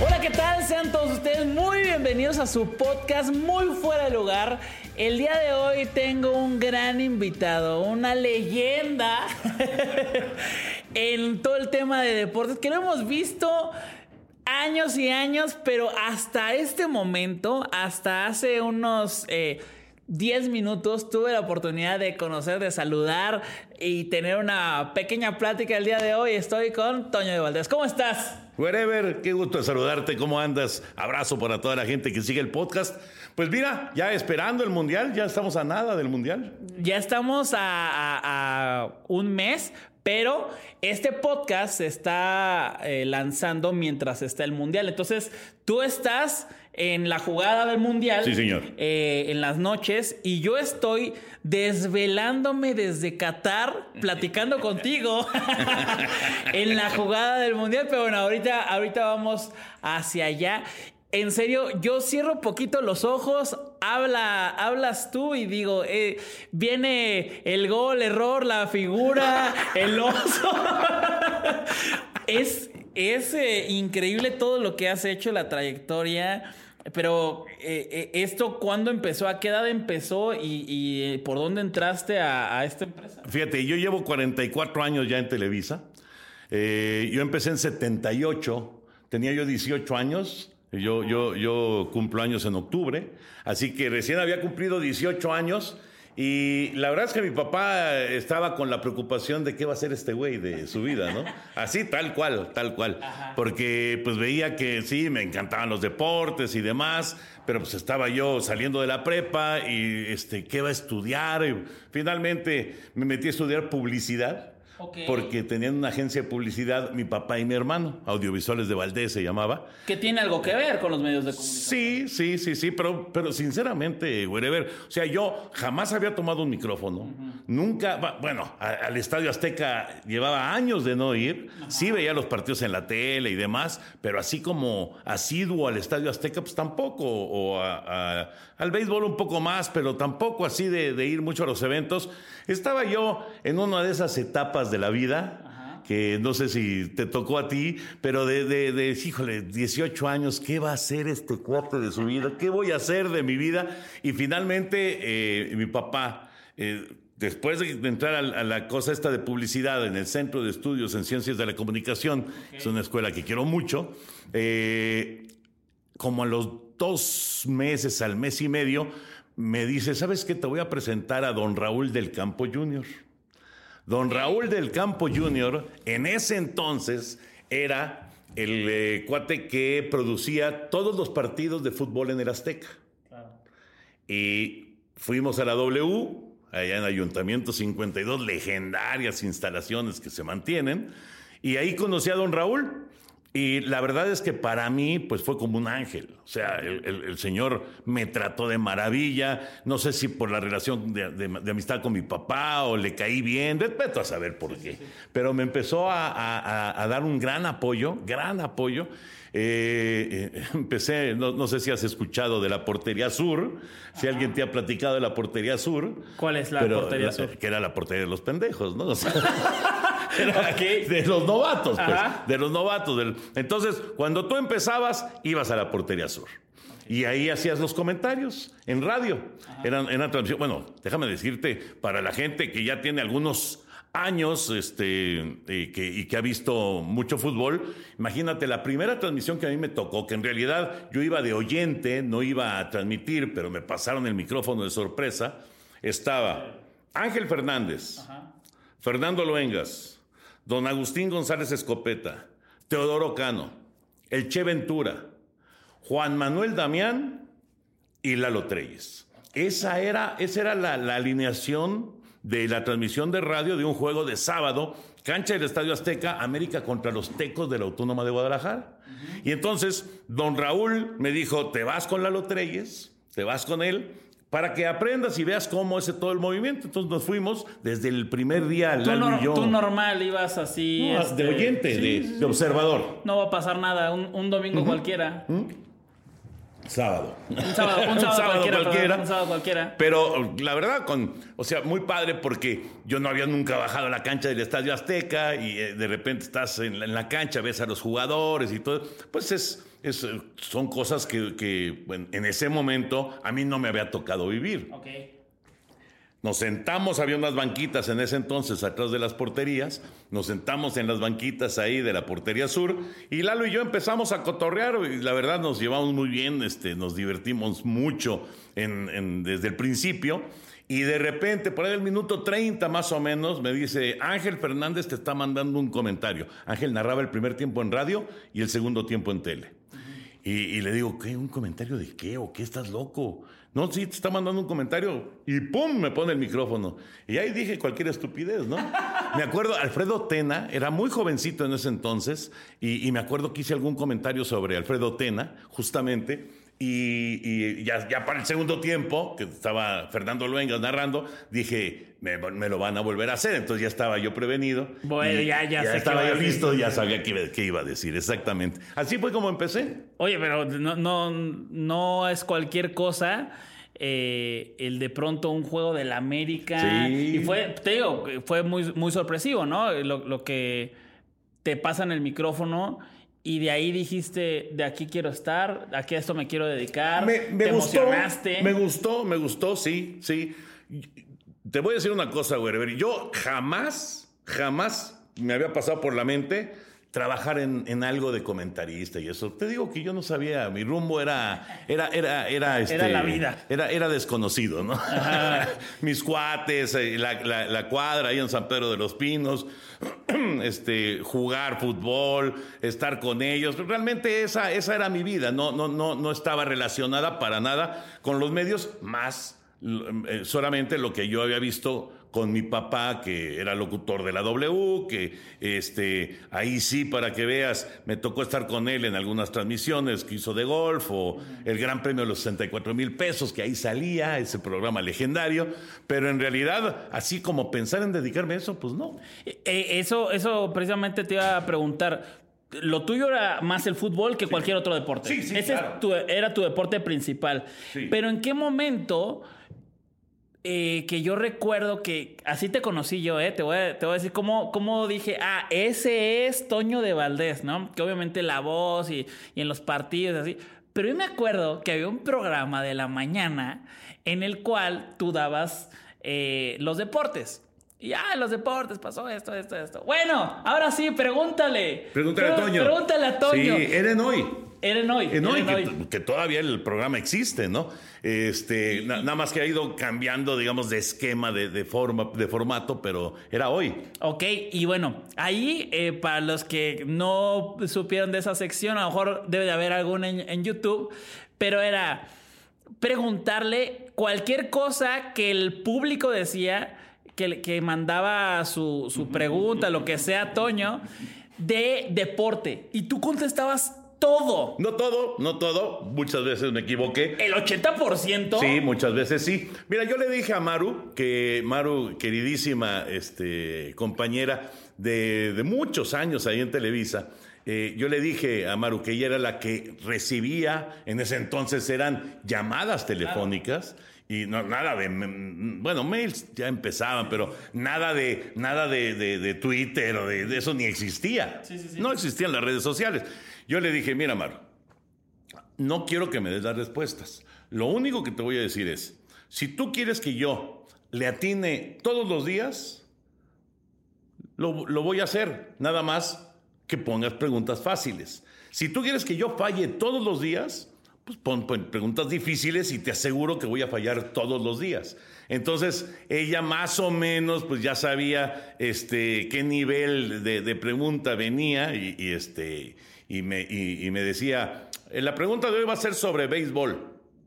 Hola, ¿qué tal? Sean todos ustedes muy bienvenidos a su podcast Muy Fuera de Lugar. El día de hoy tengo un gran invitado, una leyenda en todo el tema de deportes que lo hemos visto años y años, pero hasta este momento, hasta hace unos... Eh, 10 minutos tuve la oportunidad de conocer, de saludar y tener una pequeña plática el día de hoy. Estoy con Toño de Valdés. ¿Cómo estás? Wherever, qué gusto saludarte, ¿cómo andas? Abrazo para toda la gente que sigue el podcast. Pues mira, ya esperando el Mundial, ya estamos a nada del Mundial. Ya estamos a, a- a un mes, pero este podcast se está eh, lanzando mientras está el Mundial. Entonces, tú estás en la jugada del Mundial. Sí, señor. eh, en las noches y yo estoy desvelándome desde Qatar platicando contigo en la jugada del mundial pero bueno ahorita ahorita vamos hacia allá en serio, yo cierro poquito los ojos, habla, hablas tú y digo, eh, viene el gol, error, la figura, el oso. es es eh, increíble todo lo que has hecho, la trayectoria. Pero eh, eh, esto, ¿cuándo empezó? ¿A qué edad empezó? ¿Y, eh, por dónde entraste a, esta empresa? Fíjate, yo llevo 44 años ya en Televisa. Yo empecé en 78, tenía yo 18 años. Yo, yo, yo cumplo años en octubre, así que recién había cumplido 18 años. Y la verdad es que mi papá estaba con la preocupación de qué va a hacer este güey de su vida, ¿no? Así, tal cual, tal cual. Porque pues veía que sí, me encantaban los deportes y demás, pero pues estaba yo saliendo de la prepa y este, ¿qué va a estudiar? Y finalmente me metí a estudiar publicidad. Porque tenían una agencia de publicidad, mi papá y mi hermano, Audiovisuales de Valdés se llamaba. Que tiene algo que ver con los medios de comunicación. Sí, sí, sí, sí, pero, pero sinceramente, wherever, o sea, yo jamás había tomado un micrófono, nunca, bueno, a- al Estadio Azteca llevaba años de no ir, sí veía los partidos en la tele y demás, pero así como asiduo al Estadio Azteca, pues tampoco, o a- a- al béisbol un poco más, pero tampoco así de, de ir mucho a los eventos. Estaba yo en una de esas etapas de la vida que no sé si te tocó a ti, pero de, de, de, híjole, 18 años, ¿qué va a hacer este cuate de su vida? ¿Qué voy a hacer de mi vida? Y finalmente, eh, mi papá, eh, después de entrar a, a la cosa esta de publicidad en el Centro de Estudios en Ciencias de la Comunicación, es una escuela que quiero mucho, eh, como a los dos meses, al mes y medio, me dice, ¿sabes qué? Te voy a presentar a don Raúl del Campo Jr. Don Raúl del Campo Jr. en ese entonces era el eh, cuate que producía todos los partidos de fútbol en el Azteca. Y fuimos a la W, allá en Ayuntamiento 52, legendarias instalaciones que se mantienen, y ahí conocí a don Raúl. Y la verdad es que para mí, pues fue como un ángel. O sea, el, el- el señor me trató de maravilla. No sé si por la relación de, de- de amistad con mi papá o le caí bien. Vete a saber por qué. Pero me empezó a, a- a- a dar un gran apoyo, gran apoyo. Eh, eh, empecé, no, no sé si has escuchado de la Portería Sur, si alguien te ha platicado de la Portería Sur. ¿Cuál es la Pero Portería la- Sur? Que era la portería de los pendejos, ¿no? O sea, era De los novatos, pues. Ajá. De los novatos. del- Entonces, cuando tú empezabas, ibas a la portería sur. Y ahí hacías los comentarios en radio. Eran, eran transmisión. Bueno, déjame decirte, para la gente que ya tiene algunos años este, y, que, y que ha visto mucho fútbol, imagínate la primera transmisión que a mí me tocó, que en realidad yo iba de oyente, no iba a transmitir, pero me pasaron el micrófono de sorpresa, estaba Ángel Fernández, Fernando Luengas, don Agustín González Escopeta, Teodoro Cano, el Che Ventura, Juan Manuel Damián y Lalo Treyes. Esa era, esa era la, la alineación de la transmisión de radio de un juego de sábado, cancha del Estadio Azteca, América contra los Tecos de la Autónoma de Guadalajara. Y entonces, don Raúl me dijo, te vas con Lalo Treyes, te vas con él, para que aprendas y veas cómo es todo el movimiento. Entonces nos fuimos desde el primer día, Tú, Lalo y yo. tú normal ibas así. No, este, de oyente, sí, de, sí, de sí. observador. No va a pasar nada, un, un domingo cualquiera. Sábado. Un sábado, un sábado, cualquiera, perdón, cualquiera. un sábado cualquiera. Pero la verdad, con, o sea, muy padre porque yo no había nunca bajado a la cancha del Estadio Azteca y eh, de repente estás en la, en la cancha, ves a los jugadores y todo. Pues es, es, eh, son cosas que, en ese momento a mí no me había tocado vivir. Ok. Nos sentamos, había unas banquitas en ese entonces atrás de las porterías, nos sentamos en las banquitas ahí de la portería sur y Lalo y yo empezamos a cotorrear y la verdad nos llevamos muy bien, este, nos divertimos mucho en- desde el principio y de repente, por ahí el minuto 30 más o menos, me dice, Ángel Fernández te está mandando un comentario. Ángel narraba el primer tiempo en radio y el segundo tiempo en tele. Y, y le digo, ¿qué? ¿Un comentario de qué? ¿O qué estás loco? No, sí, te está mandando un comentario. Y ¡pum! me pone el micrófono. Y ahí dije cualquier estupidez, ¿no? me acuerdo, Alfredo Tena, era muy jovencito en ese entonces, y, y me acuerdo que hice algún comentario sobre Alfredo Tena, justamente. Y, y ya, ya para el segundo tiempo, que estaba Fernando Luengas narrando, dije, me, me lo van a volver a hacer. Entonces ya estaba yo prevenido. Bueno, ya- ya qué estaba yo listo, ya sabía qué, iba- qué iba a decir, exactamente. Así fue como empecé. Oye, pero no, no, no es cualquier cosa. Eh, el de pronto un juego del América. Sí. Y fue, te digo, fue muy, muy sorpresivo, ¿no? Lo, lo que te pasa en el micrófono. Y de ahí dijiste, de aquí quiero estar, aquí a esto me quiero dedicar. Me, me te gustó, emocionaste. me gustó, me gustó, sí, sí. Te voy a decir una cosa, güey. Yo jamás, jamás me había pasado por la mente trabajar en, en algo de comentarista y eso. Te digo que yo no sabía, mi rumbo era, era, era, era, este, Era la vida. Era, era desconocido, ¿no? Mis cuates, eh, la, la- la cuadra ahí en San Pedro de los Pinos, este, jugar fútbol, estar con ellos. Realmente esa, esa era mi vida. No, no, no, no estaba relacionada para nada con los medios, más eh, solamente lo que yo había visto con mi papá, que era locutor de la W, que este, ahí sí, para que veas, me tocó estar con él en algunas transmisiones que hizo de golf, o el Gran Premio de los 64 mil pesos, que ahí salía, ese programa legendario, pero en realidad, así como pensar en dedicarme a eso, pues no. Eh, eso, eso precisamente te iba a preguntar. Lo tuyo era más el fútbol que cualquier otro deporte. Sí, sí, Ese es claro. tu- era tu deporte principal. Pero ¿en qué momento eh, que yo recuerdo que así te conocí yo, eh? Te voy a, te voy a decir cómo, cómo dije, ah, ese es Toño de Valdés, ¿no? Que obviamente la voz y, y en los partidos así. Pero yo me acuerdo que había un programa de la mañana en el cual tú dabas eh, los deportes. Y ah, los deportes, pasó esto, esto, esto. Bueno, ahora sí, pregúntale. Pregúntale a Toño. Pregúntale a Toño. Sí, Eren hoy. Eren hoy. Eh, no, y Eren hoy. que, que todavía el programa existe, ¿no? Este, na- nada más que ha ido cambiando, digamos, de esquema, de, de forma, de formato, pero era hoy. Ok, y bueno, ahí eh, para los que no supieron de esa sección, a lo mejor debe de haber alguna en, en YouTube, pero era preguntarle cualquier cosa que el público decía, que, que mandaba su, su pregunta, lo que sea, Toño, de deporte. Y tú contestabas todo. No todo, no todo. Muchas veces me equivoqué. El 80%. Sí, muchas veces sí. Mira, yo le dije a Maru, que Maru, queridísima este, compañera de, de muchos años ahí en Televisa, eh, yo le dije a Maru que ella era la que recibía, en ese entonces eran llamadas telefónicas. Y no, nada de, mm, bueno, mails ya empezaban, pero nada de, nada de, de- de Twitter o de, de eso ni existía. No existían las redes sociales. Yo le dije, mira, Maru, no quiero que me des las respuestas. Lo único que te voy a decir es, si tú quieres que yo le atine todos los días, lo, lo voy a hacer. Nada más que pongas preguntas fáciles. Si tú quieres que yo falle todos los días, pues pon, preguntas difíciles y te aseguro que voy a fallar todos los días. Entonces, ella más o menos, pues ya sabía este, qué nivel de, pregunta venía y este, y, me, y, me decía, "Eh, la pregunta de hoy va a ser sobre béisbol.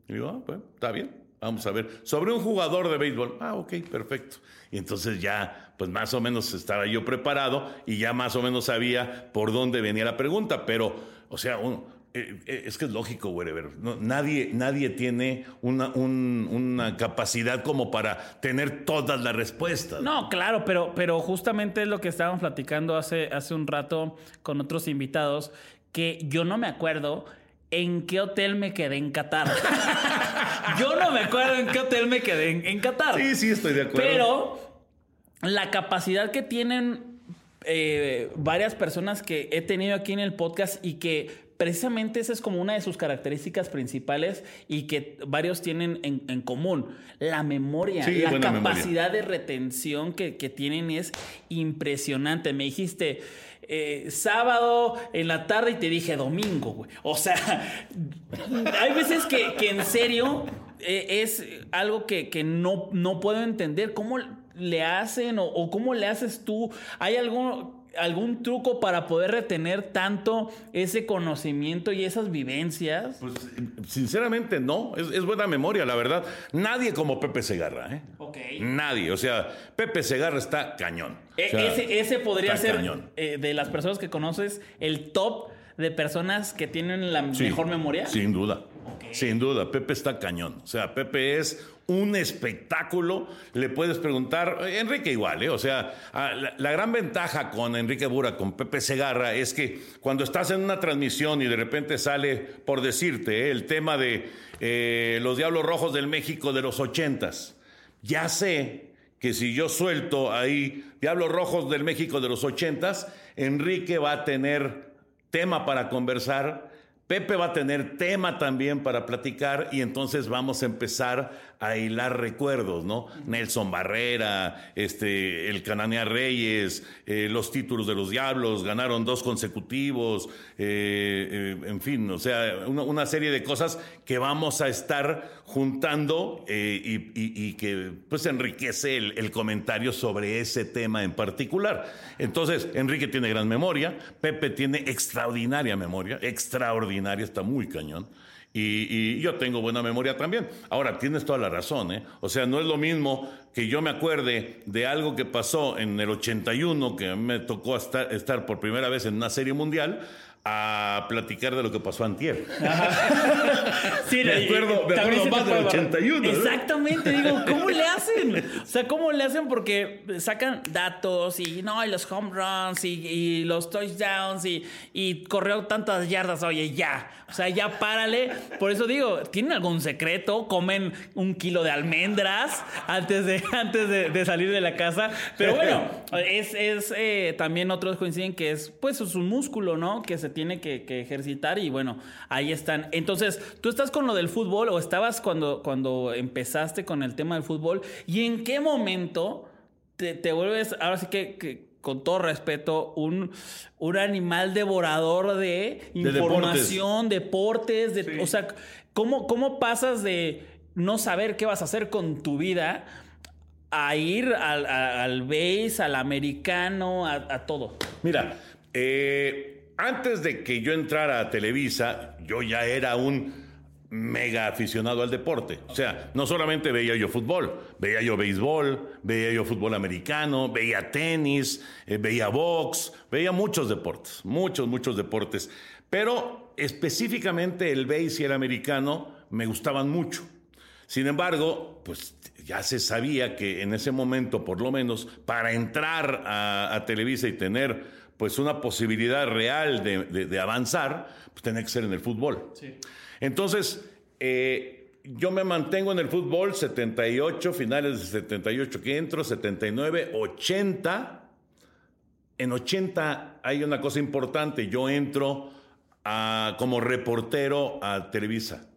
Y yo, ah, bueno, está bien, vamos a ver. Sobre un jugador de béisbol. Ah, ok, perfecto. Y entonces ya, pues más o menos estaba yo preparado y ya más o menos sabía por dónde venía la pregunta. Pero, o sea, un- eh, eh, es que es lógico, wherever. No, nadie, nadie tiene una, un- una capacidad como para tener todas las respuestas. No, claro, pero, pero justamente es lo que estábamos platicando hace, hace un rato con otros invitados, que yo no me acuerdo en qué hotel me quedé en Qatar. yo no me acuerdo en qué hotel me quedé en, en Qatar. Sí, sí, estoy de acuerdo. Pero la capacidad que tienen eh, varias personas que he tenido aquí en el podcast y que precisamente esa es como una de sus características principales y que varios tienen en, en común. La memoria, Sí, la memoria. capacidad de retención que, que tienen es impresionante. Me dijiste... eh, sábado en la tarde y te dije domingo, güey. O sea, hay veces que, que en serio eh, es algo que, que no, no puedo entender. ¿Cómo le hacen o, o cómo le haces tú? ¿Hay algún, algún truco para poder retener tanto ese conocimiento y esas vivencias? Pues, sinceramente, no. Es, es buena memoria, la verdad. Nadie como Pepe Segarra, ¿eh? Ok. Nadie. O sea, Pepe Segarra está cañón. O E- sea, ese, ese podría ser cañón. eh, de las personas que conoces el top de personas que tienen la Sí, mejor memoria. Sin duda. Sin duda. Pepe está cañón. O sea, Pepe es un espectáculo. Le puedes preguntar, eh, Enrique igual, ¿eh? O sea, la, la gran ventaja con Enrique Bura, con Pepe Segarra, es que cuando estás en una transmisión y de repente sale, por decirte, ¿eh? el tema de eh, los Diablos Rojos del México de los ochentas, ya sé que si yo suelto ahí Diablos Rojos del México de los ochentas, Enrique va a tener tema para conversar, Pepe va a tener tema también para platicar y entonces vamos a empezar a hilar recuerdos, ¿no? Nelson Barrera, este, el Cananea Reyes, eh, los títulos de los Diablos, ganaron dos consecutivos, eh, eh, en fin, o sea, una, una serie de cosas que vamos a estar juntando y, y- y que pues enriquece el, el comentario sobre ese tema en particular. Entonces, Enrique tiene gran memoria, Pepe tiene extraordinaria memoria, extraordinaria, está muy cañón. Y, yo tengo buena memoria también. Ahora, tienes toda la razón, ¿eh? O sea, no es lo mismo que yo me acuerde de algo que pasó en el 81, que a mí me tocó estar, estar por primera vez en una serie mundial, a platicar de lo que pasó antier. Sí, Me acuerdo- me también acuerdo más del puede- 81, ¿no? Exactamente, digo, ¿cómo le hacen? O sea, ¿cómo le hacen? Porque sacan datos y no, y los home runs y, y los touchdowns y, y corrió tantas yardas, oye, ya. O sea, ya párale. Por eso digo, ¿tienen algún secreto? ¿Comen un kilo de almendras antes de, antes de, de salir de la casa? Pero bueno, es, es eh, también otros coinciden que es, pues, es un músculo, ¿no? Que se tiene que, que ejercitar y bueno, ahí están. Entonces, tú estás con lo del fútbol o estabas cuando, cuando empezaste con el tema del fútbol y en qué momento te, te vuelves, ahora sí que, que con todo respeto, un, un animal devorador de información, deportes, de, o sea, ¿cómo, ¿cómo pasas de no saber qué vas a hacer con tu vida a ir al, al base, al americano, a, a todo? Mira, eh, antes de que yo entrara a Televisa, yo ya era un mega aficionado al deporte. O sea, no solamente veía yo fútbol, veía yo béisbol, veía yo fútbol americano, veía tenis, eh, veía box, veía muchos deportes, muchos, muchos deportes. Pero específicamente el béis y el americano me gustaban mucho. Sin embargo, pues ya se sabía que en ese momento, por lo menos, para entrar a, a Televisa y tener pues una posibilidad real de, de- de avanzar, pues tenía que ser en el fútbol. Entonces, eh, yo me mantengo en el fútbol 78, finales de 78 que entro, 79, 80. En 80 hay una cosa importante, yo entro a- como reportero a Televisa.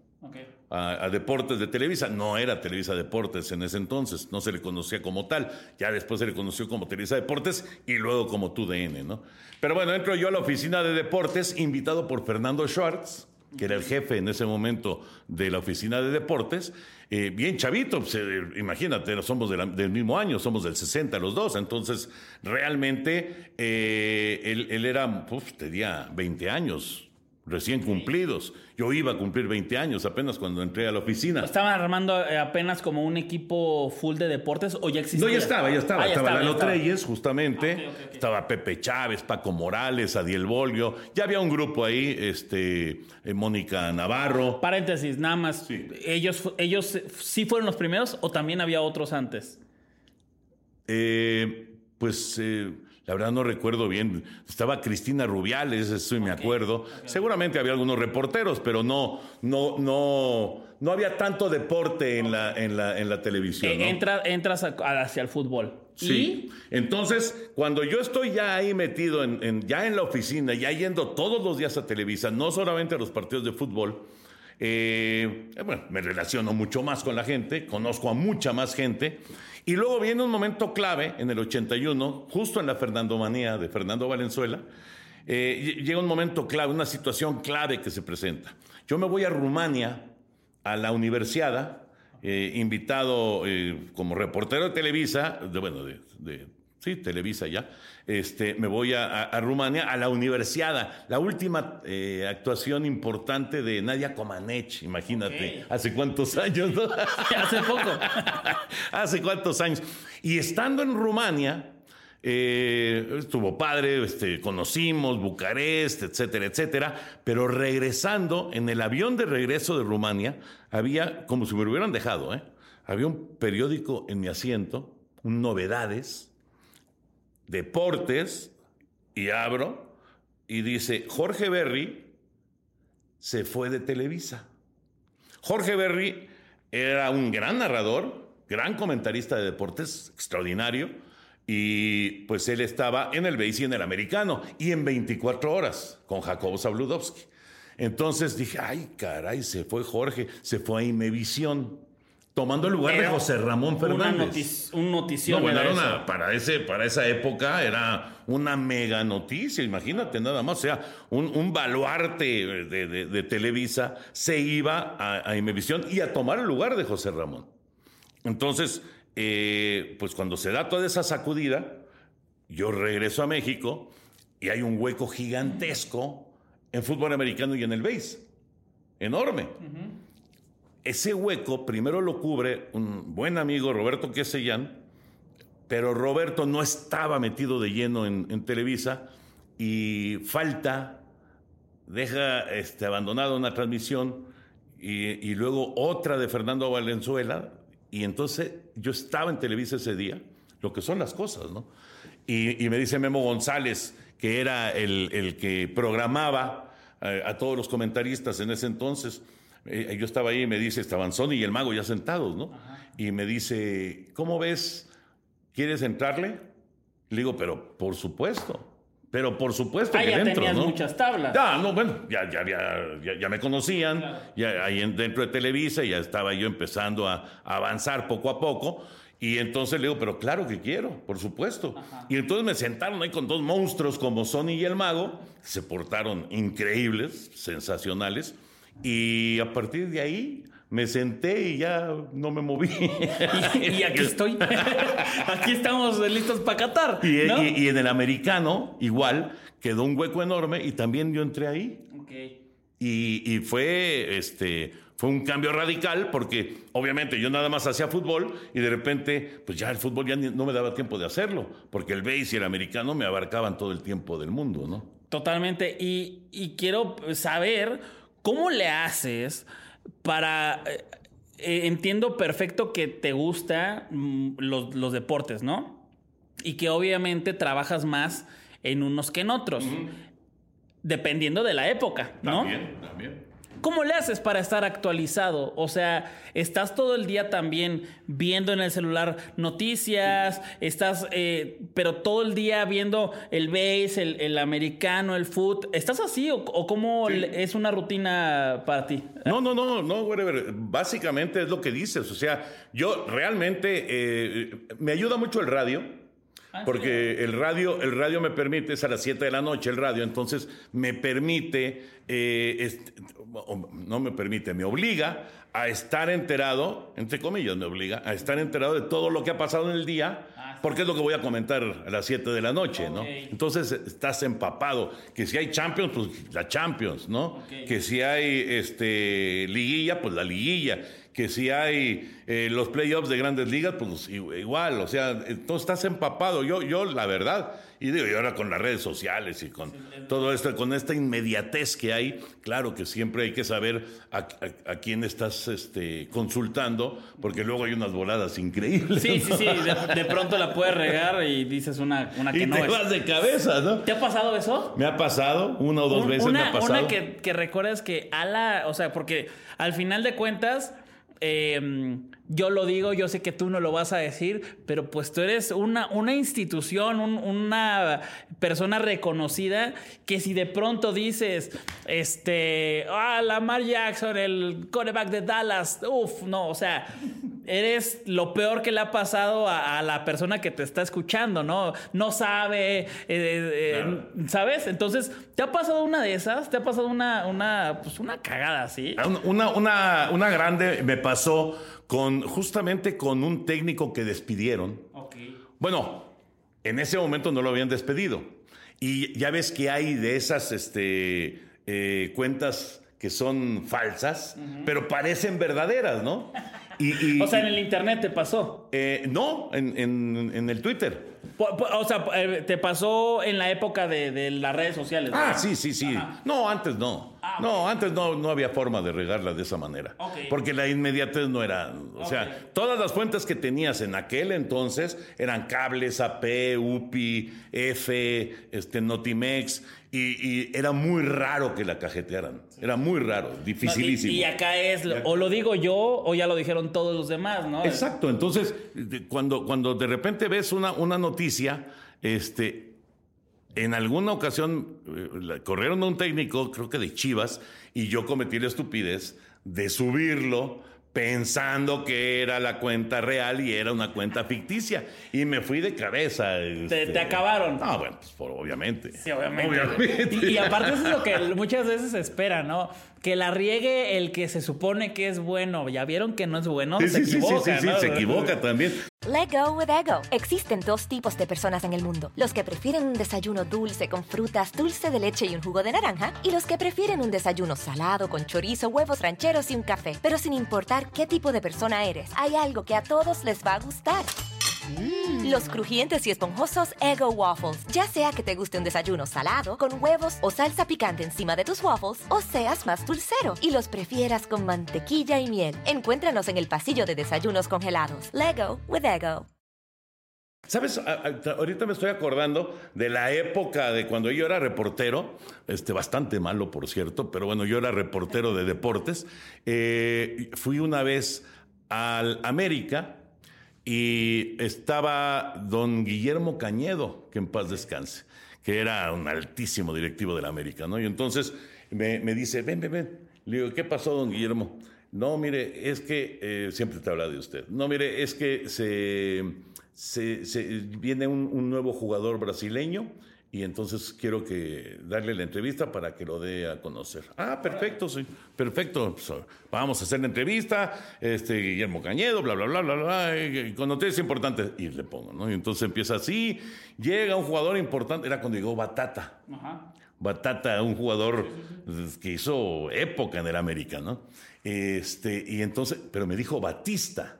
A, Deportes de Televisa. No era Televisa Deportes en ese entonces, no se le conocía como tal. Ya después se le conoció como Televisa Deportes y luego como TUDN, ¿no? Pero bueno, entro yo a la oficina de deportes, invitado por Fernando Schwartz, que era el jefe en ese momento de la oficina de deportes. Eh, bien chavito, pues, eh, imagínate, somos del mismo año, somos del 60 los dos, entonces realmente eh, él, era, tenía 20 años recién cumplidos. Yo iba a cumplir 20 años apenas cuando entré a la oficina. ¿Estaban armando eh, apenas como un equipo full de deportes o ya existía? No, ya estaba, ya estaba. Ah, ya estaba Lalo. Treyes, justamente. Ah. Estaba Pepe Chávez, Paco Morales, Adiel Bolio. Ya había un grupo ahí, este, eh, Mónica Navarro. Paréntesis, nada más. Sí. ¿Ellos, ¿Ellos sí fueron los primeros o también había otros antes? Eh, pues eh, la verdad no recuerdo bien. Estaba Cristina Rubiales, eso me acuerdo. Seguramente había algunos reporteros, pero no, no, no, no había tanto deporte en la, en la, en la televisión. Eh, ¿no? entra- entras a- hacia el fútbol. Sí. Entonces, cuando yo estoy ya ahí metido, en, en- ya en la oficina, ya yendo todos los días a Televisa, no solamente a los partidos de fútbol, eh, eh, bueno, me relaciono mucho más con la gente, conozco a mucha más gente, y luego viene un momento clave en el 81, justo en la Fernandomanía de Fernando Valenzuela, eh, ll- llega un momento clave, una situación clave que se presenta. Yo me voy a Rumania, a la universidad, eh, invitado eh, como reportero de Televisa, de, bueno, de- sí, Televisa ya, este, me voy a, a- a Rumania, a la universidad, la última eh, actuación importante de Nadia Comaneci, imagínate, hace cuántos años, ¿no? Hace poco. hace cuántos años. Y estando en Rumania, eh, estuvo padre, este, conocimos Bucarest, etcétera, etcétera, pero regresando, en el avión de regreso de Rumania, había, como si me lo hubieran dejado, ¿eh? había un periódico en mi asiento, un novedades, deportes, y abro, y dice, Jorge Berry se fue de Televisa. Jorge Berry era un gran narrador, gran comentarista de deportes, extraordinario, y pues él estaba en el BASE y en el americano, y en 24 horas con Jacobo Zabludowski. Entonces dije, ay, caray, se fue Jorge, se fue a Imevisión, tomando el lugar de José Ramón Fernández. notici- un notición. No, bueno, era una- para, ese, para esa época era una mega noticia, imagínate nada más. O sea, un, un baluarte de, de- de Televisa se iba a, a Imevisión y a tomar el lugar de José Ramón. Entonces, eh, pues cuando se da toda esa sacudida, yo regreso a México y hay un hueco gigantesco en fútbol americano y en el base. Enorme. Ese hueco primero lo cubre un buen amigo, Roberto Quesellán, pero Roberto no estaba metido de lleno en, Televisa y falta, deja este, abandonada una transmisión y, luego otra de Fernando Valenzuela. Y entonces yo estaba en Televisa ese día, lo que son las cosas, ¿no? Y, y me dice Memo González, que era el, el que programaba eh, a todos los comentaristas en ese entonces. Eh, yo estaba ahí y me dice, estaban Sony y el mago ya sentados, ¿no? Y me dice, ¿cómo ves? ¿Quieres entrarle? Le digo, pero por supuesto. Pero por supuesto Ah, que ya dentro, tenías ¿no? muchas tablas. Ya, no, bueno, ya, ya, ya, ya me conocían, ya ahí en- dentro de Televisa ya estaba yo empezando a, a avanzar poco a poco. Y entonces le digo, pero claro que quiero, por supuesto. Y entonces me sentaron ahí con dos monstruos como Sony y el Mago, se portaron increíbles, sensacionales. Y a partir de ahí me senté y ya no me moví. Y, y aquí estoy. aquí estamos listos para Qatar. Y, ¿no? y- y en el americano, igual, quedó un hueco enorme y también yo entré ahí. Ok. Y, y fue, este, fue un cambio radical porque obviamente yo nada más hacía fútbol y de repente, pues ya el fútbol ya ni- no me daba tiempo de hacerlo, porque el base y el americano me abarcaban todo el tiempo del mundo, ¿no? Totalmente. Y, y quiero saber cómo le haces para... eh, eh, entiendo perfecto que te gusta mm, los, los deportes, ¿no? Y que obviamente trabajas más en unos que en otros. Dependiendo de la época, ¿no? también. ¿Cómo le haces para estar actualizado? O sea, estás todo el día también viendo en el celular noticias, estás, eh, pero todo el día viendo el base, el, americano, el foot. ¿Estás así o, cómo es una rutina para ti? No, no, no, no, whatever. Básicamente es lo que dices. O sea, yo realmente eh, me ayuda mucho el radio. Ah, Porque el radio, el radio me permite, es a las 7 de la noche el radio, entonces me permite, eh, no me permite, me obliga a estar enterado, entre comillas me obliga, a estar enterado de todo lo que ha pasado en el día, ah, porque es lo que voy a comentar a las 7 de la noche, ¿no? Entonces estás empapado, que si hay Champions, pues la Champions, ¿no? Que si hay este, liguilla, pues la liguilla que si hay eh, los playoffs de grandes ligas, pues igual, o sea, entonces estás empapado. Yo, yo, la verdad, y digo, y ahora con las redes sociales y con todo esto, con esta inmediatez que hay, claro que siempre hay que saber a, quién estás este, consultando, porque luego hay unas voladas increíbles. Sí, sí, sí, de, pronto la puedes regar y dices una, una que y no te vas de cabeza, ¿no? ¿Te ha pasado eso? Me ha pasado, una o dos veces me ha pasado. Una que, que recuerdas que a la, o sea, porque al final de cuentas eh, yo lo digo, yo sé que tú no lo vas a decir, pero pues tú eres una, una institución, una persona reconocida que si de pronto dices, este, ah, Lamar Jackson, el quarterback de Dallas, uff, no, o sea, eres lo peor que le ha pasado a, la persona que te está escuchando, ¿no? No sabe, eh, eh, ¿sabes? Entonces, ¿te ha pasado una de esas? ¿Te ha pasado una, una, pues una cagada ¿sí? Una, una, una grande me pasó con justamente con un técnico que despidieron. Bueno, en ese momento no lo habían despedido. Y ya ves que hay de esas este, eh, cuentas que son falsas, pero parecen verdaderas, ¿no? o sea, en el internet te pasó. Eh, no, en, el Twitter. O sea, eh, te pasó en la época de, las redes sociales. Ah, sí, sí, sí. No, antes no. Ah, no, antes no, no había forma de regarla de esa manera. Porque la inmediatez no era. O sea, todas las fuentes que tenías en aquel entonces eran cables, AP, UPI, F, este, Notimex. Y, era muy raro que la cajetearan. Era muy raro, dificilísimo. y, acá es, o lo digo yo, o ya lo dijeron todos los demás, ¿no? Exacto. Entonces, cuando, cuando de repente ves una, una noticia, este, en alguna ocasión eh, corrieron a un técnico, creo que de Chivas, y yo cometí la estupidez de subirlo pensando que era la cuenta real y era una cuenta ficticia. Y me fui de cabeza. ¿Te, este, acabaron? Ah, bueno, pues obviamente. Sí, obviamente. Y, aparte eso es lo que muchas veces se espera, ¿no? Que la riegue el que se supone que es bueno. Ya vieron que no es bueno, sí, se sí, equivoca, sí, sí, se equivoca también. Let go with ego. Existen dos tipos de personas en el mundo. Los que prefieren un desayuno dulce con frutas, dulce de leche y un jugo de naranja. Y los que prefieren un desayuno salado con chorizo, huevos rancheros y un café. Pero sin importar qué tipo de persona eres, hay algo que a todos les va a gustar. Mm. Los crujientes y esponjosos Ego Waffles. Ya sea que te guste un desayuno salado, con huevos o salsa picante encima de tus waffles, o seas más dulcero y los prefieras con mantequilla y miel. Encuéntranos en el pasillo de desayunos congelados. Lego with Ego. ¿Sabes? Ahorita me estoy acordando de la época de cuando yo era reportero, este, bastante malo, por cierto, pero bueno, yo era reportero de deportes. Eh, fui una vez al América y estaba don Guillermo Cañedo, que en paz descanse, que era un altísimo directivo de la América, ¿no? Y entonces me, dice, ven, ven, ven. Le digo, ¿qué pasó, don Guillermo? No, mire, es que eh, siempre te habla de usted. No, mire, es que se, se, viene un, nuevo jugador brasileño y entonces quiero que darle la entrevista para que lo dé a conocer. Ah, perfecto, sí, perfecto. Pues, vamos a hacer la entrevista, este Guillermo Cañedo, bla, bla, bla, bla, bla, con noticias importantes. Y le pongo, ¿no? Y entonces empieza así, llega un jugador importante, era cuando llegó Batata. Batata, un jugador que hizo época en el América, ¿no? Este, y entonces, pero me dijo Batista.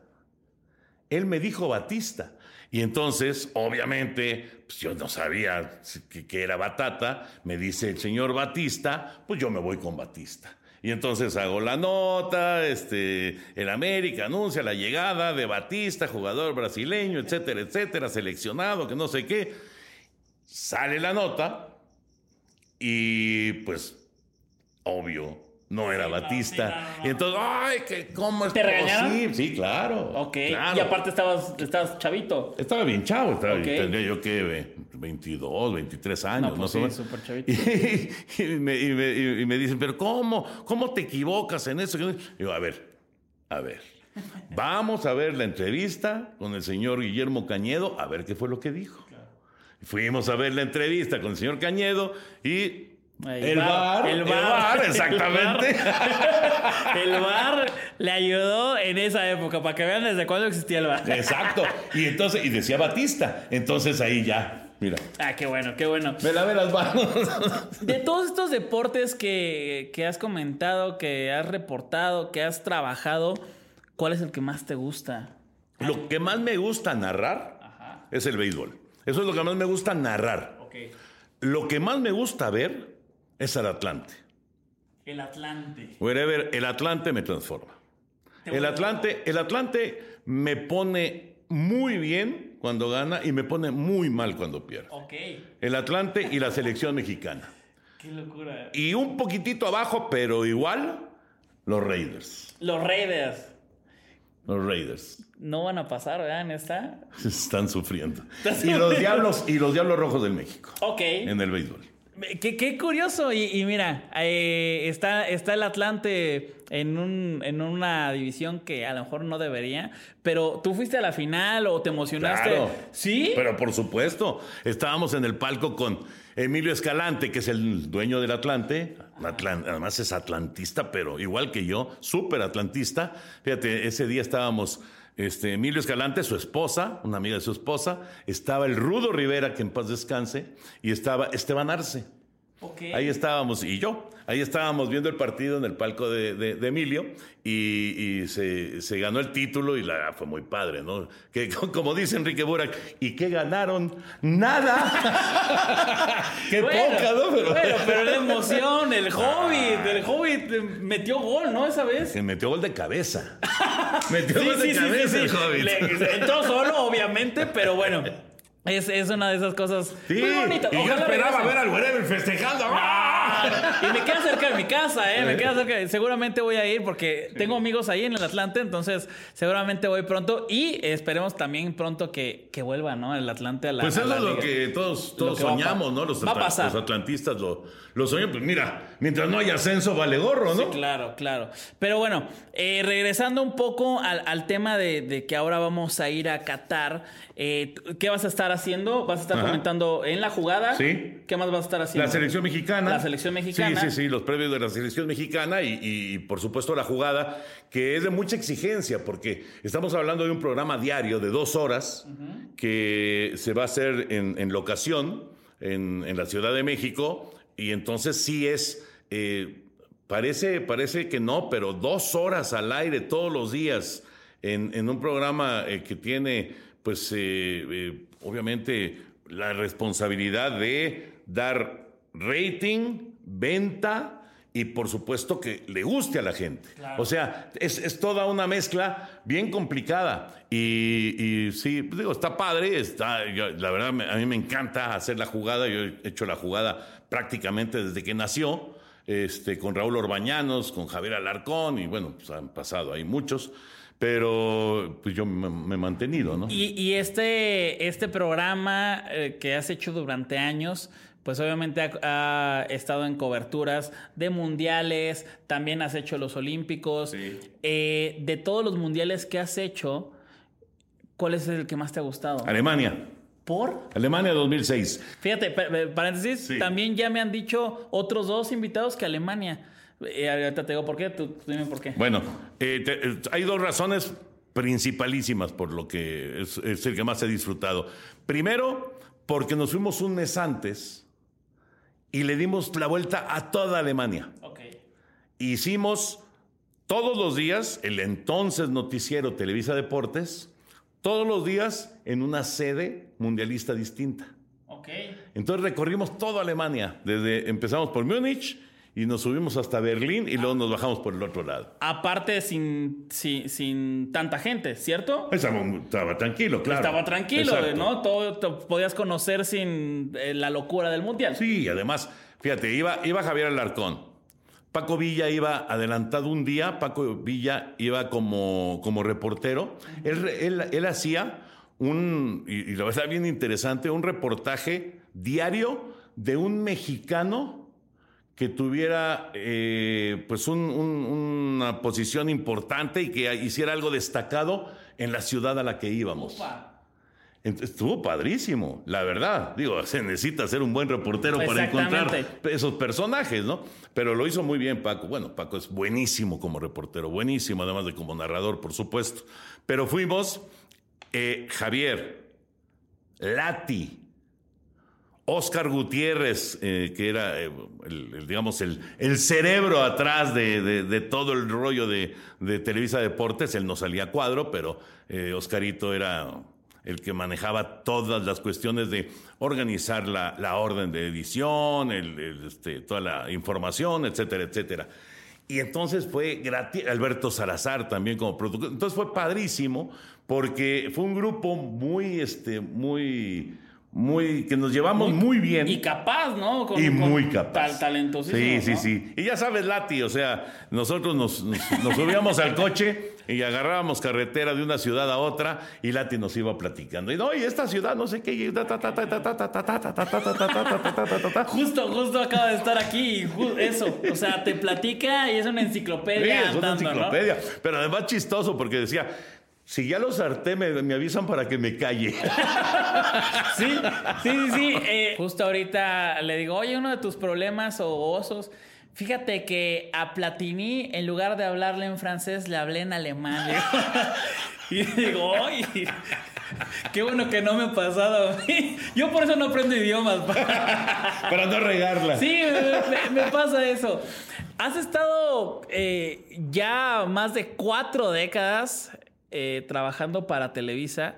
Él me dijo Batista. Y entonces, obviamente, pues yo no sabía que, era Batata, me dice el señor Batista, pues yo me voy con Batista. Y entonces hago la nota, este, el América anuncia la llegada de Batista, jugador brasileño, etcétera, etcétera, seleccionado, que no sé qué. Sale la nota y pues, obvio, no era Batista. sí, no, no, no. Y entonces, ay, que cómo es ¿Te regañaron? Sí, claro. Ok. claro. Y aparte estabas, estabas chavito. Estaba bien chavo, estaba, Ok. tendría yo que 22, 23 años, No, pues sé sí, súper chavito. Y, y me, y me- y- y me dicen, pero ¿cómo? ¿Cómo te equivocas en eso? Y digo, a ver, a ver. Vamos a ver la entrevista con el señor Guillermo Cañedo, a ver qué fue lo que dijo. Fuimos a ver la entrevista con el señor Cañedo y El bar, el el bar, el exactamente. El bar le ayudó en esa época, para que vean desde cuándo existía el bar. Exacto. Y entonces, y decía Batista. Entonces ahí ya, mira, Ah, qué bueno, qué bueno. me lavé las manos. De todos estos deportes que, que has comentado, que has reportado, que has trabajado, ¿cuál es el que más te gusta? Lo que más me gusta narrar es el béisbol. Eso es lo que más me gusta narrar. Lo que más me gusta ver es el Atlante. El Atlante. Wherever, el Atlante me transforma. El Atlante, el Atlante me pone muy bien cuando gana y me pone muy mal cuando pierde. Ok. El Atlante y la selección mexicana. Qué locura. Y un poquitito abajo, pero igual, los Raiders. Los Raiders. Los Raiders No van a pasar, ¿verdad? En esta. están sufriendo. Y los diablos, y los diablos rojos del México. Ok. En el béisbol. Qué, qué curioso. Y, y mira, eh, está, está el Atlante en, un, en una división que a lo mejor no debería, pero tú fuiste a la final o te emocionaste. Claro. ¿Sí? Pero por supuesto, estábamos en el palco con Emilio Escalante, que es el dueño del Atlante. Atlan- además es atlantista, pero igual que yo, súper atlantista. Fíjate, ese día estábamos este, Emilio Escalante, su esposa, una amiga de su esposa, estaba el Rudo Rivera, que en paz descanse, y estaba Esteban Arce. Ahí estábamos, y yo, ahí estábamos viendo el partido en el palco de, de- de Emilio y, y se, se ganó el título y la, fue muy padre, ¿no? Que como dice Enrique Burak, ¿y qué ganaron? ¡Nada! ¡Qué Bueno, poca, ¿no? Pero, bueno, pero la emoción, el Hobbit, el Hobbit metió gol, ¿no? Esa vez. Se metió gol de cabeza. Metió Sí, gol de sí, cabeza el. Hobbit. Le- entró solo, obviamente, pero bueno. Es, es una de esas cosas Sí, muy bonitas. y yo esperaba regresen. ver al Wherever festejando. ¡Ah! Y me queda cerca de mi casa, ¿eh? Me queda cerca. Seguramente voy a ir porque tengo amigos ahí en el Atlante, entonces seguramente voy pronto y esperemos también pronto que, que vuelva, ¿no? El Atlante a la. Pues eso es lo que todos, todos que soñamos, ¿no? Los, va a atla- pasar. los atlantistas lo, lo soñan. Pues mira, mientras no haya ascenso, vale gorro, ¿no? Claro, claro. Pero bueno, eh, regresando un poco al, al tema de, de que ahora vamos a ir a Qatar, eh, ¿qué vas a estar haciendo? ¿Vas a estar Ajá. comentando en la jugada? Sí. ¿Qué más vas a estar haciendo? La selección mexicana. La selección mexicana. Sí, sí, sí, los previos de la selección mexicana y, y, por supuesto la jugada, que es de mucha exigencia, porque estamos hablando de un programa diario de dos horas que se va a hacer en, en locación en, en la Ciudad de México y entonces sí es... eh, Parece, parece que no, pero dos horas al aire todos los días en, en un programa eh, que tiene, pues, eh, eh, obviamente, la responsabilidad de dar rating, venta y, por supuesto, que le guste a la gente. O sea, es, es toda una mezcla bien complicada. Y, y sí, pues, digo, está padre, está, yo- la verdad, me- a mí me encanta hacer la jugada. Yo he hecho la jugada prácticamente desde que nació este, con Raúl Orbañanos, con Javier Alarcón, y bueno, pues han pasado ahí muchos, pero pues yo me, me he mantenido, ¿no? Y, y este, este programa eh, que has hecho durante años, pues obviamente ha, ha estado en coberturas de mundiales, también has hecho los olímpicos. Sí. Eh, de todos los mundiales que has hecho, ¿cuál es el que más te ha gustado? Alemania, ¿Por? Alemania 2006. Fíjate, pa- pa- paréntesis, Sí. también ya me han dicho otros dos invitados que Alemania. Eh, ahorita te digo por qué, tú, tú dime por qué. Bueno, eh, te- eh, hay dos razones principalísimas por lo que es, es el que más he disfrutado. Primero, porque nos fuimos un mes antes y le dimos la vuelta a toda Alemania. Ok. Hicimos todos los días el entonces noticiero Televisa Deportes, todos los días en una sede mundialista distinta. Ok. Entonces recorrimos toda Alemania, desde empezamos por Múnich y nos subimos hasta Berlín y luego nos bajamos por el otro lado. Aparte sin, sin, sin tanta gente, ¿cierto? Estaba, estaba tranquilo, claro. Estaba tranquilo, Exacto. ¿no? Todo, to- podías conocer sin eh, la locura del mundial. Sí, además, fíjate, iba, iba Javier Alarcón, Paco Villa iba adelantado un día, Paco Villa iba como, como reportero. Él, él- él hacía un, y, y la verdad bien interesante, un reportaje diario de un mexicano que tuviera eh, pues un- un- una posición importante y que hiciera algo destacado en la ciudad a la que íbamos. Estuvo padrísimo, la verdad. Digo, se necesita ser un buen reportero para encontrar esos personajes, ¿no? Pero lo hizo muy bien Paco. Bueno, Paco es buenísimo como reportero, buenísimo, además de como narrador, por supuesto. Pero fuimos eh, Javier, Lati, Oscar Gutiérrez, eh, que era, eh, el, digamos, el, el cerebro atrás de, de- todo el rollo de, de Televisa Deportes. Él no salía cuadro, pero eh, Oscarito era el que manejaba todas las cuestiones de organizar la, la orden de edición, este, toda la información, etcétera, etcétera. Y entonces fue gratis, Alberto Salazar también como productor. Entonces fue padrísimo porque fue un grupo muy, este, muy, muy, que nos llevamos muy, bien. Y capaz, ¿no? Y muy capaz. Tal, talentosísimo. Sí, sí, sí. Y ya sabes, Lati, o sea, nosotros nos, subíamos al coche y agarrábamos carretera de una ciudad a otra y Lati nos iba platicando. Y no, y esta ciudad, no sé qué. Justo, justo acaba de estar aquí y eso. O sea, te platica y es una enciclopedia. Sí, es una enciclopedia. Pero además chistoso porque decía si ya los harté, me, me avisan para que me calle. Sí, sí, sí, sí. Eh, justo ahorita le digo, oye, uno de tus problemas o osos. Fíjate que a Platini, en lugar de hablarle en francés, le hablé en alemán. Le digo. y digo, oye, qué bueno que no me ha pasado a mí. Yo por eso no aprendo idiomas. para no regarla. Sí, me, me- me pasa eso. Has estado eh, ya más de cuatro décadas eh, trabajando para Televisa.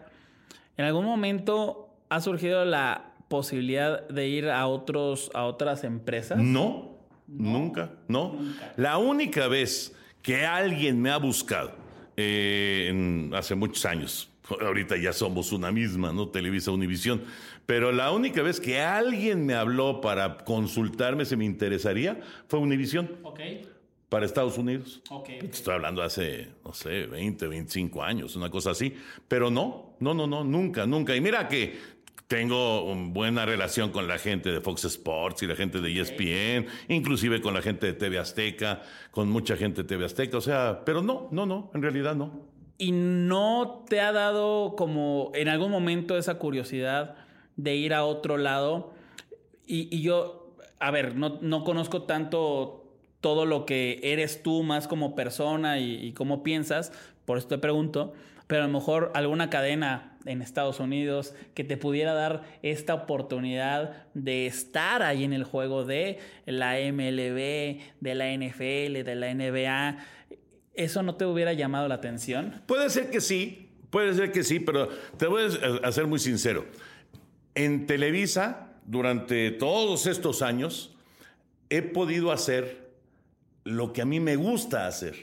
¿En algún momento ha surgido la posibilidad de ir a otros a otras empresas? No, nunca, no. La única vez que alguien me ha buscado, eh, en- hace muchos años, ahorita ya somos una misma, ¿no? Televisa Univisión, pero la única vez que alguien me habló para consultarme si me interesaría fue Univisión Ok, para Estados Unidos. ok. Estoy hablando hace, no sé, 20, 25 años, una cosa así. Pero no, no, no, no, nunca, nunca. Y mira que tengo buena relación con la gente de Fox Sports y la gente de ESPN, inclusive con la gente de TV Azteca, con mucha gente de TV Azteca. O sea, pero no, no, no, en realidad no. ¿Y no te ha dado como en algún momento esa curiosidad de ir a otro lado? Y, y yo, a ver, no, no conozco tanto todo lo que eres tú más como persona y, cómo piensas, por eso te pregunto, pero a lo mejor alguna cadena en Estados Unidos que te pudiera dar esta oportunidad de estar ahí en el juego de la MLB, de la NFL, de la NBA, ¿eso no te hubiera llamado la atención? Puede ser que sí, puede ser que sí, pero te voy a ser muy sincero. En Televisa, durante todos estos años, he podido hacer lo que a mí me gusta hacer.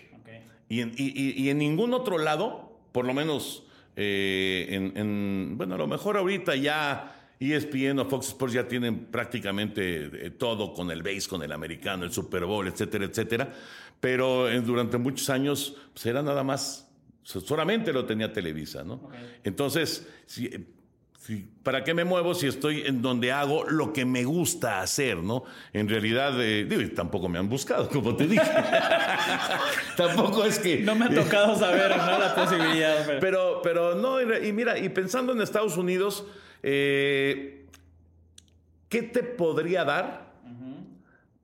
Y, en, y- en ningún otro lado, por lo menos eh, en, en- bueno, a lo mejor ahorita ya ESPN o Fox Sports ya tienen prácticamente eh, todo con el base, con el americano, el Super Bowl, etcétera, etcétera. Pero eh, durante muchos años pues era nada más, so- solamente lo tenía Televisa, ¿no? Entonces, si, eh, ¿para qué me muevo si estoy en donde hago lo que me gusta hacer, ¿no? En realidad, eh, digo, tampoco me han buscado, como te dije. tampoco es que... No me ha tocado saber ¿no? la posibilidad. pero- Pero, pero no, y mira, y pensando en Estados Unidos, eh, ¿qué te podría dar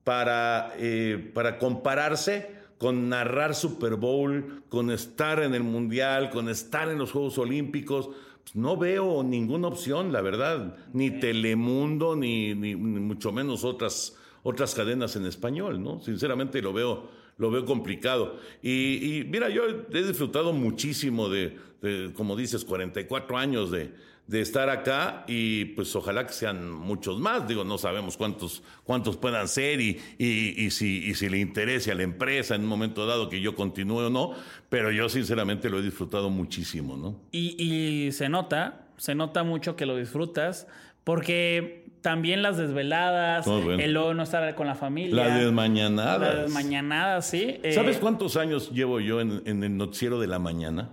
para, eh, para compararse con narrar Super Bowl, con estar en el Mundial, con estar en los Juegos Olímpicos? Pues no veo ninguna opción, la verdad, ni Telemundo, ni, ni- ni mucho menos otras, otras cadenas en español, ¿no? Sinceramente lo veo, lo veo complicado. Y, y mira, yo he disfrutado muchísimo de, de, como dices, 44 años de, de estar acá y pues ojalá que sean muchos más. Digo, no sabemos cuántos, cuántos puedan ser y, y, y si, y si le interese a la empresa en un momento dado que yo continúe o no, pero yo sinceramente lo he disfrutado muchísimo, ¿no? Y, y se nota, se nota mucho que lo disfrutas, Porque también las desveladas, Oh, bueno. el luego no estar con la familia. La desmañanada. Las desmañanadas, sí. Eh, ¿Sabes cuántos años llevo yo en, en el noticiero de la mañana?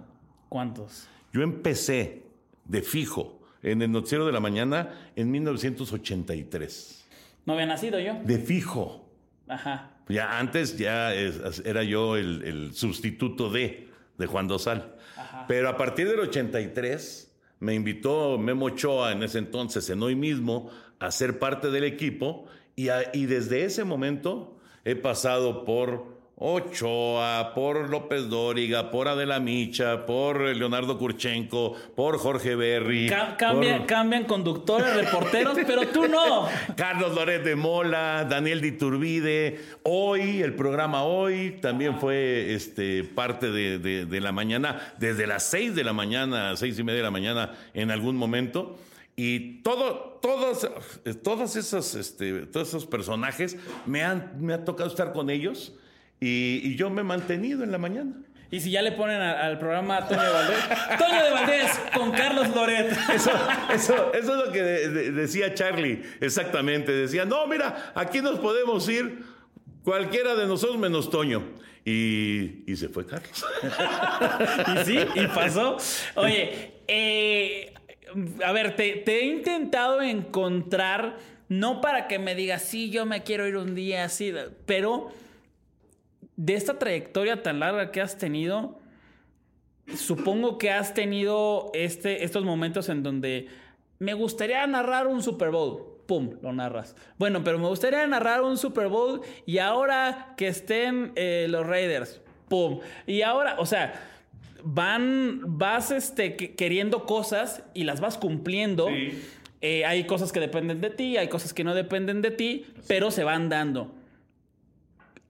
¿Cuántos? Yo empecé de fijo en el noticiero de la mañana en 1983. No había nacido yo. De fijo. Ajá. Ya antes ya es- era yo el, el sustituto de, de Juan Dosal. Pero a partir del 83 me invitó Memo Ochoa en ese entonces, en hoy mismo, a ser parte del equipo y, a- y desde ese momento he pasado por Ochoa, por López Dóriga, por Adela Micha, por Leonardo Kurchenko, por Jorge Berry. Ca- cambia- por- Cambian conductores, reporteros, pero tú no. Carlos Loret de Mola, Daniel de Iturbide, hoy, el programa hoy, también fue este, parte de, de- de la mañana, desde las seis de la mañana, seis y media de la mañana, en algún momento. Y todo, todos, todos, esos, este, todos esos personajes me han me ha tocado estar con ellos y, y yo me he mantenido en la mañana. Y si ya le ponen a- al programa a Toño de Valdés, Toño de Valdés con Carlos Loret. Eso, eso, eso es lo que de- de- decía Charlie, exactamente. Decía, no, mira, aquí nos podemos ir cualquiera de nosotros menos Toño. Y, y se fue Carlos. Y sí, y pasó. Oye, eh, a ver, te, te he intentado encontrar, no para que me digas, sí, yo me quiero ir un día así, pero de esta trayectoria tan larga que has tenido, supongo que has tenido este, estos momentos en donde me gustaría narrar un Super Bowl. Pum, lo narras. Bueno, pero me gustaría narrar un Super Bowl y ahora que estén eh, los Raiders. Pum. Y ahora, o sea, van, vas este, que- queriendo cosas y las vas cumpliendo. Eh, hay cosas que dependen de ti, hay cosas que no dependen de ti, pero se van dando.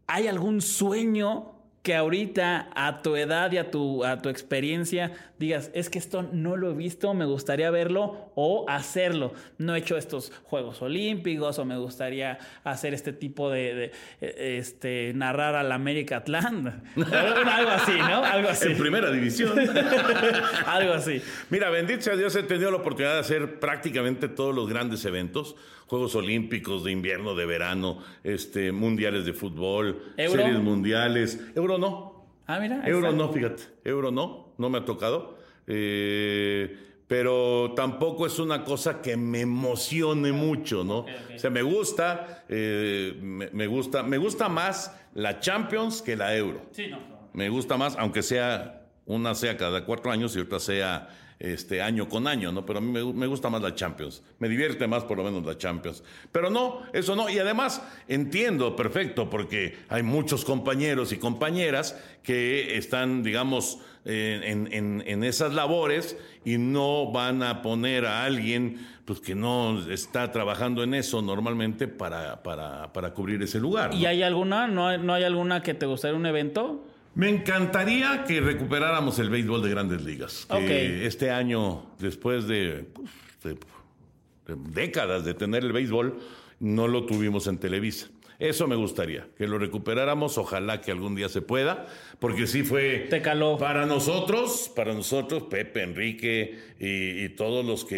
¿Hay algún sueño que ahorita a tu edad y a tu, a tu experiencia digas, es que esto no lo he visto, me gustaría verlo o hacerlo? No he hecho estos Juegos Olímpicos o me gustaría hacer este tipo de, de, eh, este, narrar al América Atlanta. Algo así, ¿no? Algo así. En primera división. Algo así. Mira, bendito sea Dios, he tenido la oportunidad de hacer prácticamente todos los grandes eventos. Juegos Olímpicos de invierno, de verano, este, mundiales de fútbol, ¿Euro? series mundiales. Euro no. Ah, mira. Euro no, fíjate. Euro no, no me ha tocado. Eh, pero tampoco es una cosa que me emocione mucho, ¿no? O sea, me gusta, eh, me, me gusta, me gusta más la Champions que la Euro. Sí, no. Me gusta más, aunque sea una sea cada cuatro años y otra sea este año con año, ¿no? Pero a mí me, me gusta más la Champions. Me divierte más por lo menos la Champions. Pero no, eso no. Y además entiendo perfecto porque hay muchos compañeros y compañeras que están, digamos, en, en- en esas labores y no van a poner a alguien pues que no está trabajando en eso normalmente para, para, para cubrir ese lugar. ¿no? ¿Y hay alguna? ¿No hay, ¿No hay alguna que te gustaría un evento? Me encantaría que recuperáramos el béisbol de grandes ligas. Que este año, después de, pues, de- de décadas de tener el béisbol, no lo tuvimos en Televisa. Eso me gustaría, que lo recuperáramos, ojalá que algún día se pueda, porque sí fue Te caló. para nosotros, para nosotros, Pepe, Enrique y, y todos los que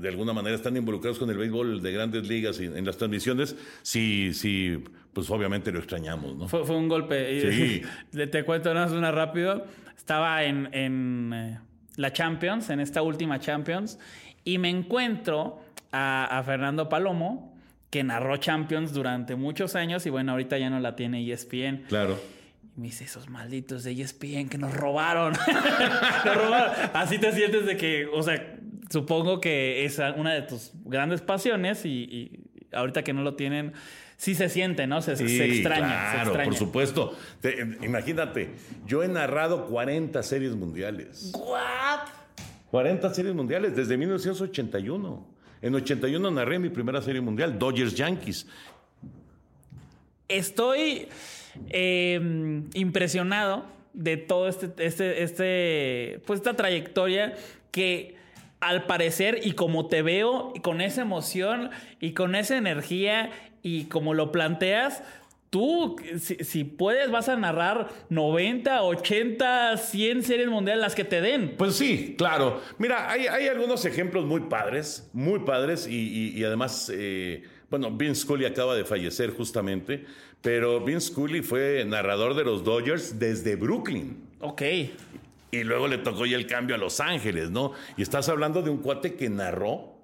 de alguna manera están involucrados con el béisbol de grandes ligas y en las transmisiones, sí, sí, pues obviamente lo extrañamos, ¿no? Fue, fue un golpe. Sí. Te cuento nada más una rápido. Estaba en, en, eh, la Champions, en esta última Champions, y me encuentro a, a Fernando Palomo, que narró Champions durante muchos años y bueno, ahorita ya no la tiene ESPN. Claro. Y me dice, esos malditos de ESPN que nos robaron. nos robaron. Así te sientes de que, o sea, supongo que es una de tus grandes pasiones y, y ahorita que no lo tienen, sí se siente, ¿no? Se, se Sí, extraña. se Claro, extraña. por supuesto. Te- imagínate, yo he narrado 40 series mundiales. ¿What? 40 series mundiales desde 1981. En 81 narré mi primera serie mundial, Dodgers Yankees. Estoy eh, impresionado de todo este, este, este, pues esta trayectoria que al parecer y como te veo y con esa emoción y con esa energía y como lo planteas, tú, si, si puedes, vas a narrar 90, 80, 100 series mundiales, las que te den. Pues sí, claro. Mira, hay, hay algunos ejemplos muy padres, muy padres, y, y- y además, eh, bueno, Vince Scully acaba de fallecer justamente, pero Vince Scully fue narrador de los Dodgers desde Brooklyn. Ok. Y luego le tocó ya el cambio a Los Ángeles, ¿no? Y estás hablando de un cuate que narró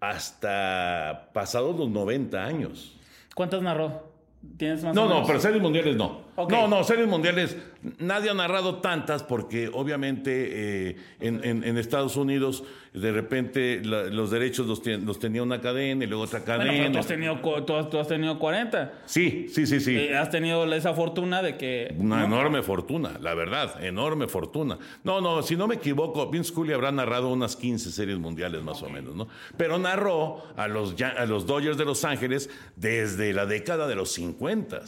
hasta pasados los 90 años. ¿Cuántas narró? ¿Tienes más No, no, pero series mundiales no. No, no, series mundiales. Nadie ha narrado tantas porque obviamente eh, en, en- en Estados Unidos de repente la- los derechos los, los tenía una cadena y luego otra Bueno, cadena. pero tú has tenido, tú has, tú has tenido 40. Sí, sí, sí, sí. Eh, has tenido esa fortuna de que... Una ¿no? enorme fortuna, la verdad, enorme fortuna. No, no, si no me equivoco, Vince Scully habrá narrado unas 15 series mundiales más o menos, ¿no? Pero narró a los, a los Dodgers de Los Ángeles desde la década de los 50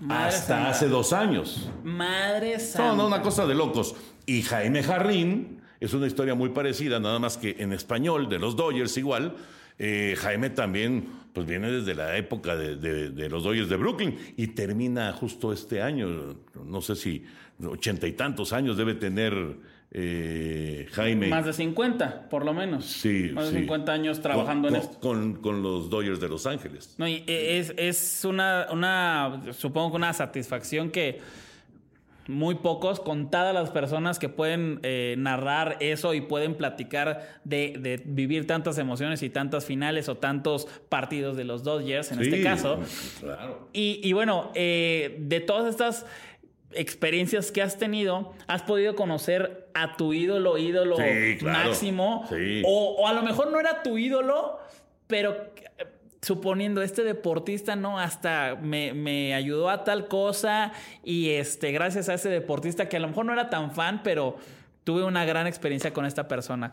Madre hasta santa. hace dos años. Madre santa. No, no, una cosa de locos. Y Jaime Jarrín es una historia muy parecida, nada más que en español, de los Dodgers igual. Eh, Jaime también, pues viene desde la época de, de- de los Dodgers de Brooklyn y termina justo este año. No sé si ochenta y tantos años debe tener eh, Jaime. Más de 50, por lo menos. Sí, Más sí. de 50 años trabajando con, en con- esto. Con, con los Dodgers de Los Ángeles. No, y es, es una, una, supongo que una satisfacción que muy pocos, contadas las personas que pueden eh, narrar eso y pueden platicar de, de vivir tantas emociones y tantas finales o tantos partidos de los Dodgers en este caso. Claro. Y, y bueno, eh, de todas estas experiencias que has tenido, has podido conocer a tu ídolo, ídolo Sí, claro. máximo. Sí. O, o a lo mejor no era tu ídolo, pero suponiendo este deportista, ¿no? Hasta me, me ayudó a tal cosa y este, gracias a ese deportista que a lo mejor no era tan fan, pero tuve una gran experiencia con esta persona.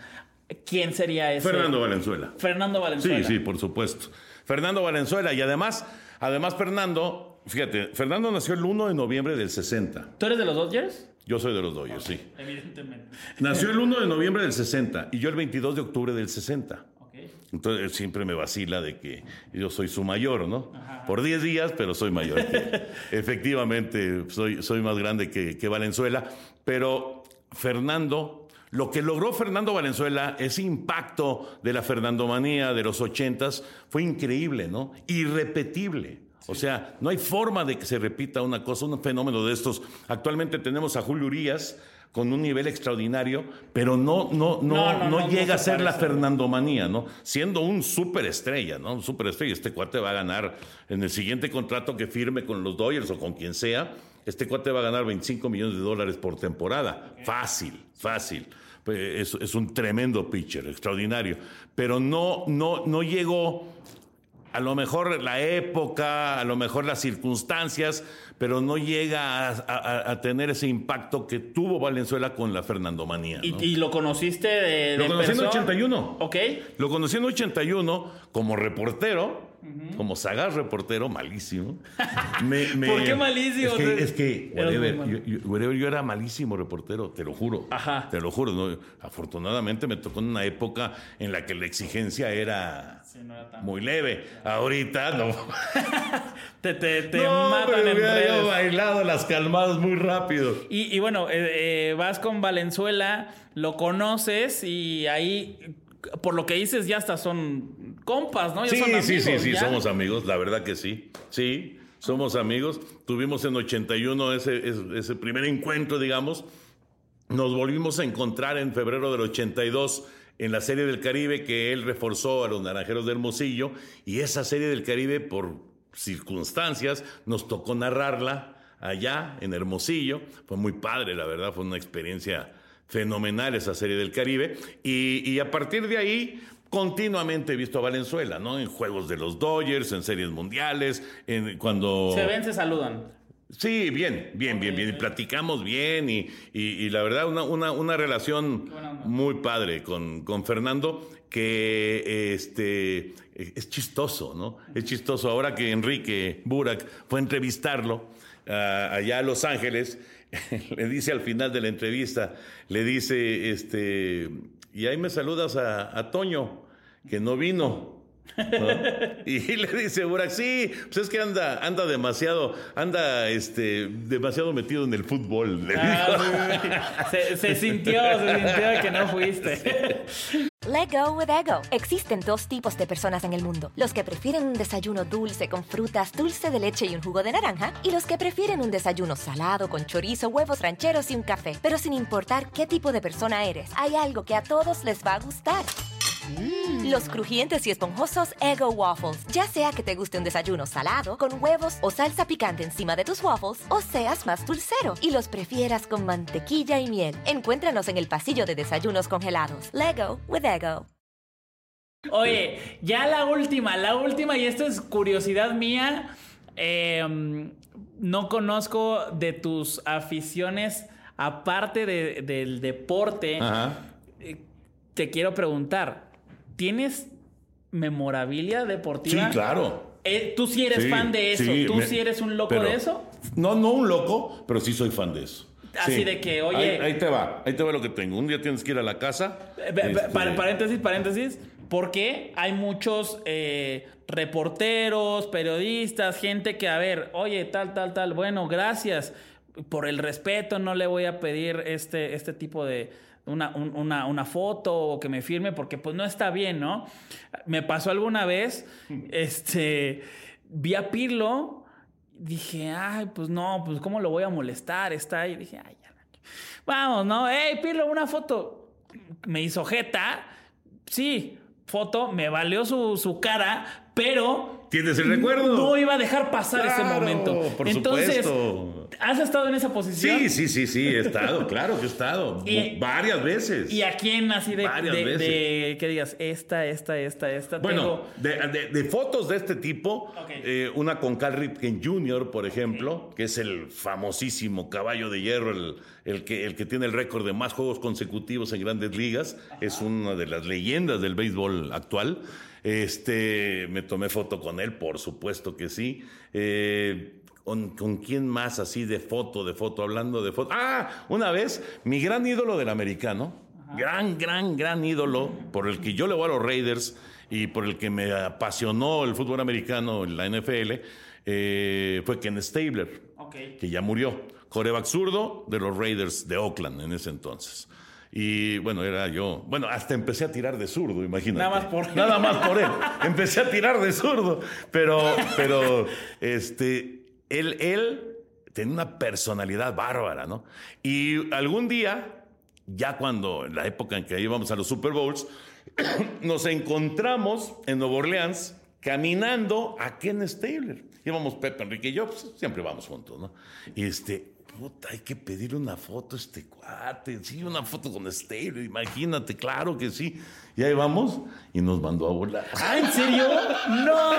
¿Quién sería ese? Fernando Valenzuela. Fernando Valenzuela. Sí, sí, por supuesto. Fernando Valenzuela. Y además, además Fernando, fíjate, Fernando nació el 1 de noviembre del 60. ¿Tú eres de los Dodgers? Yo soy de los Dodgers, sí. Evidentemente. Nació el 1 de noviembre del 60 y yo el 22 de octubre del 60. Ok. Entonces él siempre me vacila de que yo soy su mayor, ¿no? Por 10 días, pero soy mayor. que. Efectivamente, soy, soy más grande que, que Valenzuela. Pero Fernando, lo que logró Fernando Valenzuela, ese impacto de la Fernandomanía de los 80s, fue increíble, ¿no? Irrepetible. O sea, no hay forma de que se repita una cosa, un fenómeno de estos. Actualmente tenemos a Julio Urias con un nivel extraordinario, pero no, no, no, No, llega a se ser la. Fernandomanía, ¿no? Siendo un superestrella, ¿no? Un superestrella. Este cuate va a ganar en el siguiente contrato que firme con los Dodgers o con quien sea. Este cuate va a ganar 25 millones de dólares por temporada. Fácil, fácil. Pues, Es, es un tremendo pitcher, extraordinario. Pero no, no, no llegó a lo mejor la época, a lo mejor las circunstancias, pero no llega a, a- a tener ese impacto que tuvo Valenzuela con la Fernandomanía. ¿Y, ¿no? y lo conociste de, Lo de conocí en persona? 81. Ok. Lo conocí en 81 como reportero, como sagaz reportero, malísimo. Me- me- ¿Por qué malísimo? Es que, es que whatever, yo, yo- whatever, yo era malísimo reportero, te lo juro. Ajá. Te lo juro. ¿no? Afortunadamente me tocó en una época en la que la exigencia era no era tan- muy leve. Ahorita no. Te, te, te no, matan en redes. bailado las calmadas muy rápido. Y, y bueno, eh, eh, vas con Valenzuela, lo conoces y ahí, por lo que dices, ya hasta son compas, ¿no? Ya Sí, son sí, sí, sí, somos amigos, la verdad que sí. Sí, somos amigos. Tuvimos en 81 ese, ese, ese primer encuentro, digamos. Nos volvimos a encontrar en febrero del 82 en la Serie del Caribe que él reforzó a los Naranjeros de Hermosillo y esa Serie del Caribe por circunstancias nos tocó narrarla allá en Hermosillo. Fue muy padre, la verdad, fue una experiencia fenomenal esa Serie del Caribe y, a partir de ahí continuamente he visto a Valenzuela, ¿no? En juegos de los Dodgers, en series mundiales, en cuando Se ven, se saludan. Sí, bien, bien, bien, bien. Y platicamos bien y, y- y la verdad una, una, una relación muy padre con, con Fernando que este, es chistoso, ¿no? Es chistoso. Ahora que Enrique Burak fue a entrevistarlo ah, allá a Los Ángeles, le dice al final de la entrevista, le dice, este, y ahí me saludas a, a Toño, que no vino. ¿No? Y le dice Burak, sí, pues es que anda, anda demasiado, anda este, demasiado metido en el fútbol. le dijo. Ah, se, se sintió, se sintió que no fuiste. Let go with ego. Existen dos tipos de personas en el mundo: los que prefieren un desayuno dulce con frutas, dulce de leche y un jugo de naranja, y los que prefieren un desayuno salado con chorizo, huevos rancheros y un café. Pero sin importar qué tipo de persona eres, hay algo que a todos les va a gustar. Los crujientes y esponjosos Ego Waffles. Ya sea que te guste un desayuno salado, con huevos o salsa picante encima de tus waffles, o seas más dulcero y los prefieras con mantequilla y miel. Encuéntranos en el pasillo de desayunos congelados. Lego with Ego. Oye, ya la última, la última, y esto es curiosidad mía. eh, no conozco de tus aficiones, aparte de- del deporte. Ajá. eh, Te quiero preguntar, ¿tienes memorabilia deportiva? Sí, claro. Eh, ¿Tú sí eres Sí, fan de eso? sí, ¿Tú me- sí eres un loco pero- de eso? No, no un loco, pero sí soy fan de eso. Así Sí. de que, oye- Ahí, ahí te va, ahí te va lo que tengo. Un día tienes que ir a la casa. Eh, este, pa- Paréntesis, paréntesis. Porque hay muchos eh, reporteros, periodistas, gente que, a ver, oye, tal, tal, tal, bueno, gracias. Por el respeto no le voy a pedir este, este tipo de... Una, un- una, una foto o que me firme porque pues no está bien, ¿no? Me pasó alguna vez, este, vi a Pirlo, dije, ay, pues no, pues cómo lo voy a molestar, está ahí, dije, ay, ya. Vamos, ¿no? Hey, Pirlo, una foto. Me hizo jeta. Sí, foto, me valió su, su cara, pero. ¿Tienes el recuerdo? No iba a dejar pasar ese momento. por Entonces, supuesto. ¿has estado en esa posición? Sí, sí, sí, sí, he estado, claro que he estado. Y- varias veces. ¿Y a quién así de, Varias de- veces. de que digas, esta, esta, esta, esta? Bueno, tengo- de, de- fotos de este tipo, eh, una con Cal Ripken Jr., por ejemplo, que es el famosísimo caballo de hierro, el, el que, el que tiene el récord de más juegos consecutivos en grandes ligas, es una de las leyendas del béisbol actual. Este, me tomé foto con él, por supuesto que sí. Eh, ¿Con, con quién más así de foto, de foto, hablando de foto? Ah, una vez, mi gran ídolo del americano, gran, gran, gran ídolo, por el que yo le voy a los Raiders y por el que me apasionó el fútbol americano la NFL, eh, fue Ken Stabler, que ya murió. Coreback zurdo de los Raiders de Oakland en ese entonces. Y bueno, era yo. Bueno, hasta empecé a tirar de zurdo, imagínate. Nada más por- Nada más por él. Empecé a tirar de zurdo. Pero, pero, este, él, él tenía una personalidad bárbara, ¿no? Y algún día, ya cuando, en la época en que íbamos a los Super Bowls, nos encontramos en Nueva Orleans caminando a Ken Stabler. Íbamos Pepe, Enrique y yo, pues, siempre vamos juntos, ¿no? Y este, puta, hay que pedirle una foto a este cuate, sí, una foto con Stabler, imagínate, claro que sí. Y ahí vamos y nos mandó a volar. ¿Ah, en serio? ¡No!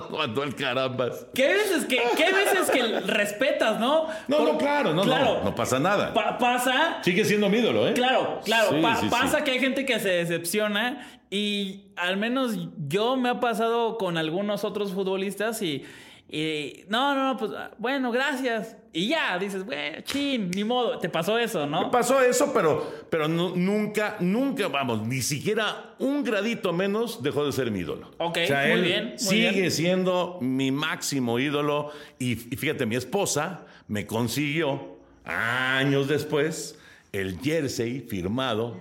Nos mandó al carambas. ¿Qué veces que, qué veces que respetas, no? No, Por- no, claro, no, no, no pasa nada. Pa- pasa Sigue siendo mi ídolo, ¿eh? Claro, claro. Sí, Pa- sí, sí. pasa que hay gente que se decepciona y al menos yo me ha pasado con algunos otros futbolistas y, y no, no, no, pues bueno, gracias. Y ya, dices, bueno, chin, ni modo, te pasó eso, Me ¿no? pasó eso, pero, pero nu- nunca, nunca, vamos, ni siquiera un gradito menos dejó de ser mi ídolo. Ok, O sea, muy él bien, muy sigue bien. siendo mi máximo ídolo. Y, y fíjate, mi esposa me consiguió años después el jersey firmado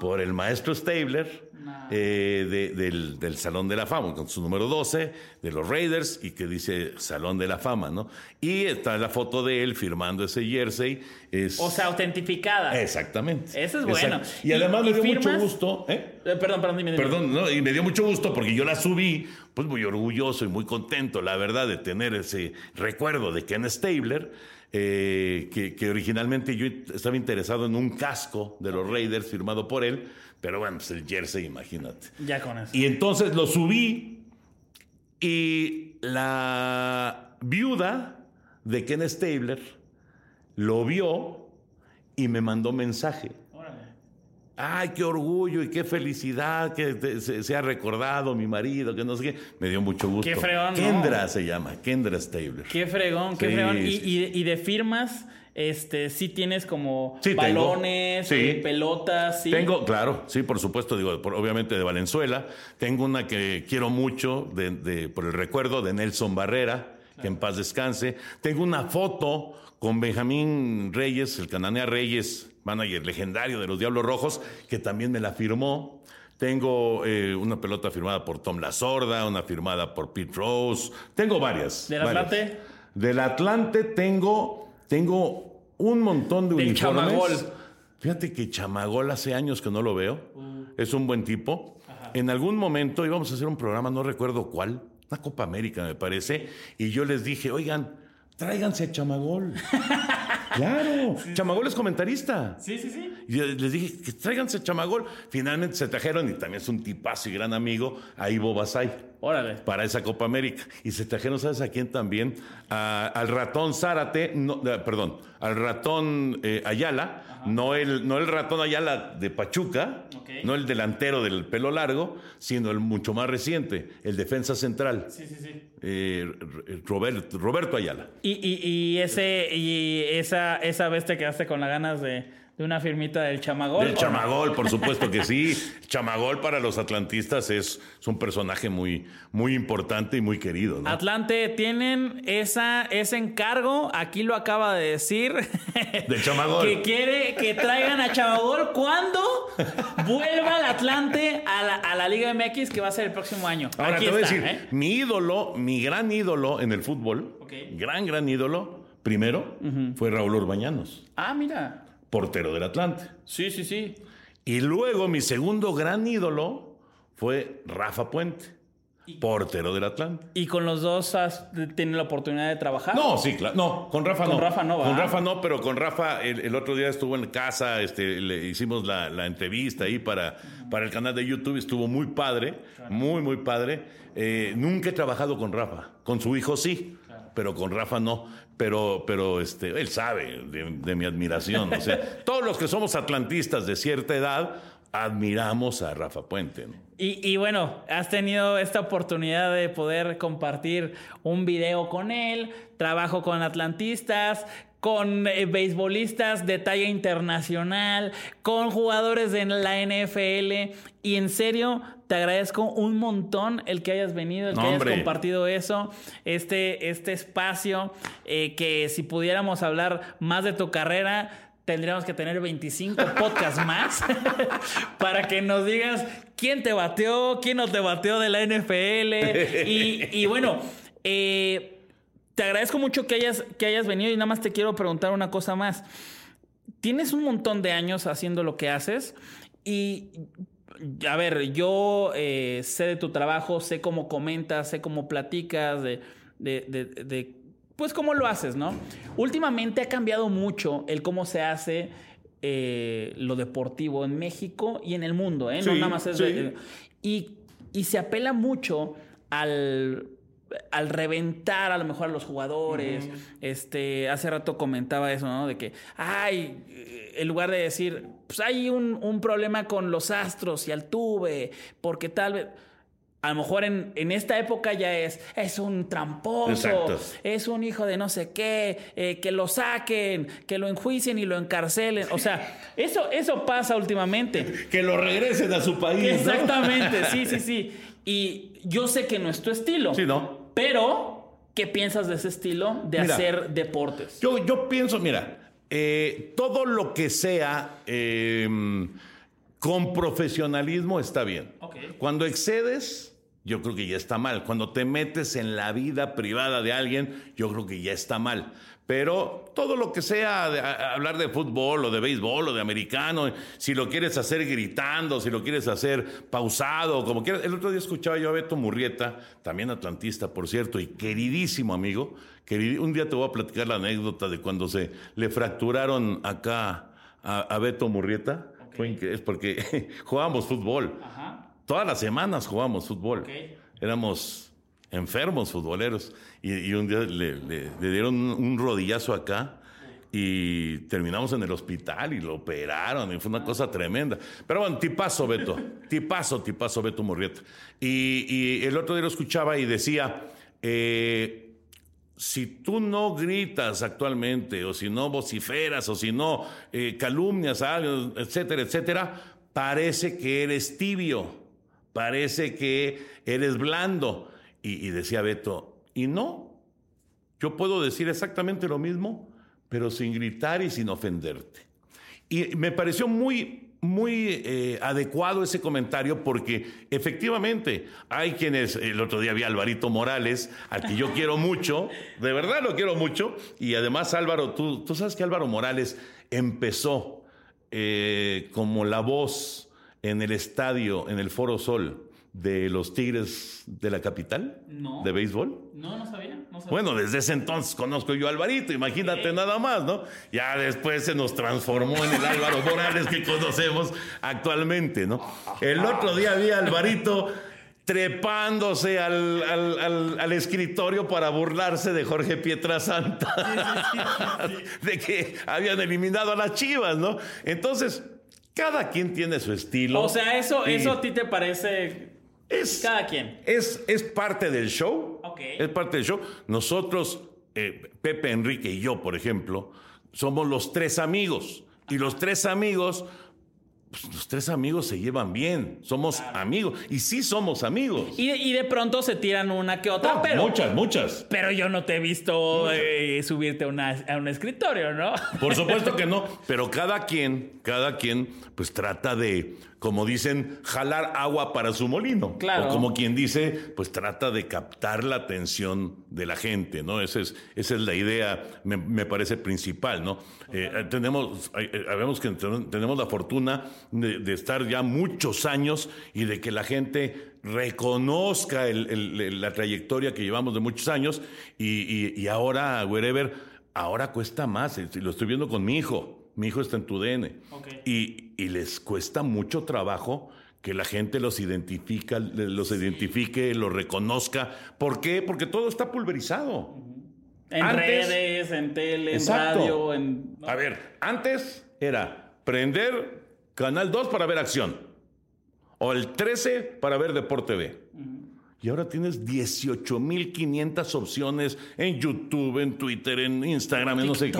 por el maestro Stabler. eh, de- del, del Salón de la Fama, con su número 12, de los Raiders, y que dice Salón de la Fama, ¿no? Y está la foto de él firmando ese jersey. Es, O sea, autentificada. Exactamente. Eso es bueno. Exacto. Y además ¿Y- me y dio mucho firmas? gusto, ¿eh? Eh, perdón, perdón, dime, dime. Perdón, ¿no? y me dio mucho gusto porque yo la subí, pues muy orgulloso y muy contento, la verdad, de tener ese recuerdo de Ken Stabler, eh, que, que originalmente yo estaba interesado en un casco de los Raiders firmado por él, pero bueno, pues el jersey, imagínate. Ya con eso. Y entonces lo subí y la viuda de Ken Stabler lo vio y me mandó mensaje. Ay, qué orgullo y qué felicidad que te- se, se ha recordado mi marido, que no sé qué. Me dio mucho gusto. Qué fregón, ¿no? Kendra se llama, Kendra Stabler. Qué fregón, qué Sí, fregón. Y, sí. y- y de firmas, este, sí tienes como Sí, balones, Sí. eh, pelotas, sí. Tengo, claro, sí, por supuesto, digo, por- obviamente de Valenzuela. Tengo una que quiero mucho de- de- por el recuerdo de Nelson Barrera, que en paz descanse. Tengo una foto con Benjamín Reyes, el cananea Reyes, manager legendario de los Diablos Rojos, que también me la firmó. Tengo eh, una pelota firmada por Tom La Sorda, una firmada por Pete Rose. Tengo varias. ¿Del varias. Atlante? Del Atlante tengo, tengo un montón de Del uniformes. Chamagol. Fíjate que Chamagol hace años que no lo veo. Uh. Es un buen tipo. En algún momento íbamos a hacer un programa, no recuerdo cuál, una Copa América me parece, y yo les dije, oigan, tráiganse a Chamagol. claro, Chamagol es comentarista. Sí, sí, sí. Y les dije que tráiganse Chamagol. Finalmente se trajeron, y también es un tipazo y gran amigo, a Ivo Basay Órale. para esa Copa América. Y se trajeron, ¿sabes a quién también? A- al ratón Zárate, no, eh, perdón, al ratón eh, Ayala, no el, no el ratón Ayala de Pachuca, no el delantero del pelo largo, sino el mucho más reciente, el defensa central, Sí, sí, sí. eh, Robert- Roberto Ayala. Y, y, y ese, y esa, esa vez te quedaste con las ganas de, de una firmita del chamagol. El ¿o no? Chamagol, por supuesto que sí. Chamagol para los atlantistas es, es un personaje muy, muy importante y muy querido. ¿no? Atlante, tienen esa, ese encargo, aquí lo acaba de decir. Del Chamagol. Que quiere que traigan a Chamagol cuando vuelva el Atlante a la, a la Liga MX, que va a ser el próximo año. Ahora aquí te voy está, a decir, ¿eh? mi ídolo, mi gran ídolo en el fútbol, gran, gran ídolo, primero, fue Raúl Urbañanos, Ah, mira. Portero del Atlante. Sí, sí, sí. Y luego mi segundo gran ídolo fue Rafa Puente, portero del Atlante. ¿Y con los dos has tenido la oportunidad de trabajar? No, sí, claro. No, con Rafa Con no. Rafa no, Con ¿va? Rafa no, pero con Rafa el, el otro día estuvo en casa, este, le hicimos la, la entrevista ahí para, para el canal de YouTube, estuvo muy padre, muy, muy padre. Eh, nunca he trabajado con Rafa, con su hijo sí, pero con Rafa no. Pero, pero este, él sabe de, de mi admiración. O sea, todos los que somos atlantistas de cierta edad admiramos a Rafa Puente. ¿no? Y, y bueno, has tenido esta oportunidad de poder compartir un video con él, trabajo con atlantistas, con eh, beisbolistas de talla internacional, con jugadores de la NFL. Y en serio, te agradezco un montón el que hayas venido, el que hayas compartido eso, este, este espacio, eh, que si pudiéramos hablar más de tu carrera, tendríamos que tener 25 podcasts más para que nos digas quién te bateó, quién no te bateó de la NFL. Y, y bueno, eh, te agradezco mucho que hayas, que hayas venido y nada más te quiero preguntar una cosa más. Tienes un montón de años haciendo lo que haces y a ver, yo eh, sé de tu trabajo, sé cómo comentas, sé cómo platicas, de, de, de- de, pues cómo lo haces, ¿no? Últimamente ha cambiado mucho el cómo se hace eh, lo deportivo en México y en el mundo, ¿eh? no nada más es... sí. y, y se apela mucho al al reventar a lo mejor a los jugadores. Este, hace rato comentaba eso, ¿no? De que, ay, eh, en lugar de decir, pues hay un, un problema con los astros y Altuve, porque tal vez. A lo mejor en, en esta época ya es, es un tramposo, Exacto. es un hijo de no sé qué, eh, que lo saquen, que lo enjuicien y lo encarcelen. O sea, eso, eso pasa últimamente. Que lo regresen a su país. ¿no? Exactamente, sí, sí, sí. Y yo sé que no es tu estilo. Sí, ¿no? Pero, ¿qué piensas de ese estilo de Mira, hacer deportes? Yo, yo pienso, mira, eh, todo lo que sea eh, con profesionalismo está bien. Cuando excedes, yo creo que ya está mal. Cuando te metes en la vida privada de alguien, yo creo que ya está mal. Pero todo lo que sea de, a- hablar de fútbol o de béisbol o de americano, si lo quieres hacer gritando, si lo quieres hacer pausado, como quieras. El otro día escuchaba yo a Beto Murrieta, también atlantista, por cierto, y queridísimo amigo. queridi- un día te voy a platicar la anécdota de cuando se le fracturaron acá a, a Beto Murrieta. Fue increíble, porque jugábamos fútbol. Ajá. Todas las semanas jugábamos fútbol. Éramos enfermos futboleros. Y, un día le, dieron un, rodillazo acá y terminamos en el hospital y lo operaron. Y fue una cosa tremenda. Pero bueno, tipazo, Beto. Tipazo, tipazo, Beto Morrieta. Y, y el otro día lo escuchaba y decía. eh, si tú no gritas actualmente, o si no vociferas, o si no eh, calumnias a alguien, etcétera, etcétera, parece que eres tibio, parece que eres blando. Y, y decía Beto, y no, yo puedo decir exactamente lo mismo, pero sin gritar y sin ofenderte. Y me pareció muy muy eh, adecuado ese comentario porque efectivamente hay quienes, el otro día vi a Alvarito Morales, al que yo quiero mucho, de verdad lo quiero mucho, y además Álvaro, tú, tú sabes que Álvaro Morales empezó eh, como la voz en el estadio, en el Foro Sol de los Tigres de la capital No. de béisbol. No, no sabía. No sabía. Bueno, desde ese entonces conozco yo a Alvarito, imagínate nada más, ¿no? Ya después se nos transformó en el Álvaro Morales que conocemos actualmente, ¿no? El otro día vi a Alvarito trepándose al, al- al- al escritorio para burlarse de Jorge Pietrasanta, de que habían eliminado a las Chivas, ¿no? Entonces, cada quien tiene su estilo. o sea, eso, Y eso a ti te parece es, cada quien. es, es parte del show. Es parte del show. Nosotros, eh, Pepe, Enrique y yo, por ejemplo, somos los tres amigos. Y los tres amigos, pues, los tres amigos se llevan bien. Somos amigos. Y sí somos amigos. Y de, y de pronto se tiran una que otra, No, pero. Muchas, muchas. Pero yo no te he visto eh, subirte a, una- a un escritorio, ¿no? Por supuesto que no, pero cada quien, cada quien, pues trata de, como dicen, jalar agua para su molino. Claro. O como quien dice, pues trata de captar la atención de la gente, ¿no? Esa es, esa es la idea, me, me parece principal, ¿no? Eh, tenemos, eh, sabemos que ten- tenemos la fortuna de, de estar ya muchos años y de que la gente reconozca el- el- el- la trayectoria que llevamos de muchos años y, y- y ahora, wherever, ahora cuesta más, eh, lo estoy viendo con mi hijo, mi hijo está en tu DN y, y les cuesta mucho trabajo que la gente los identifica, los identifique, los reconozca. ¿Por qué? Porque todo está pulverizado. En Antes- redes, en tele, en Exacto. radio, en. A ver, antes era prender Canal 2 para ver acción. O el 13 para ver Deporte B. Y ahora tienes 18.500 opciones en YouTube, en Twitter, en Instagram, en no sé qué.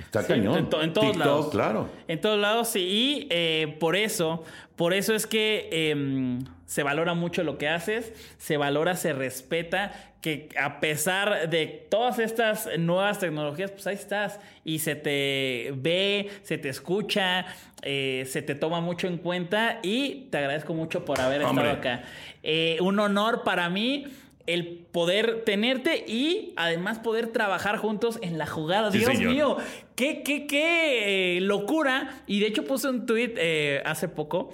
Está Sí, cañón. En, to- en todos TikTok, lados. claro. En todos lados, sí. Y eh, por eso, por eso es que em, se valora mucho lo que haces, se valora, se respeta, que a pesar de todas estas nuevas tecnologías, pues ahí estás y se te ve, se te escucha, eh, se te toma mucho en cuenta y te agradezco mucho por haber Hombre. estado acá. Eh, un honor para mí el poder tenerte y además poder trabajar juntos en la jugada. Sí, Dios señor. mío, qué, qué, qué eh, locura. Y de hecho puse un tweet eh, hace poco.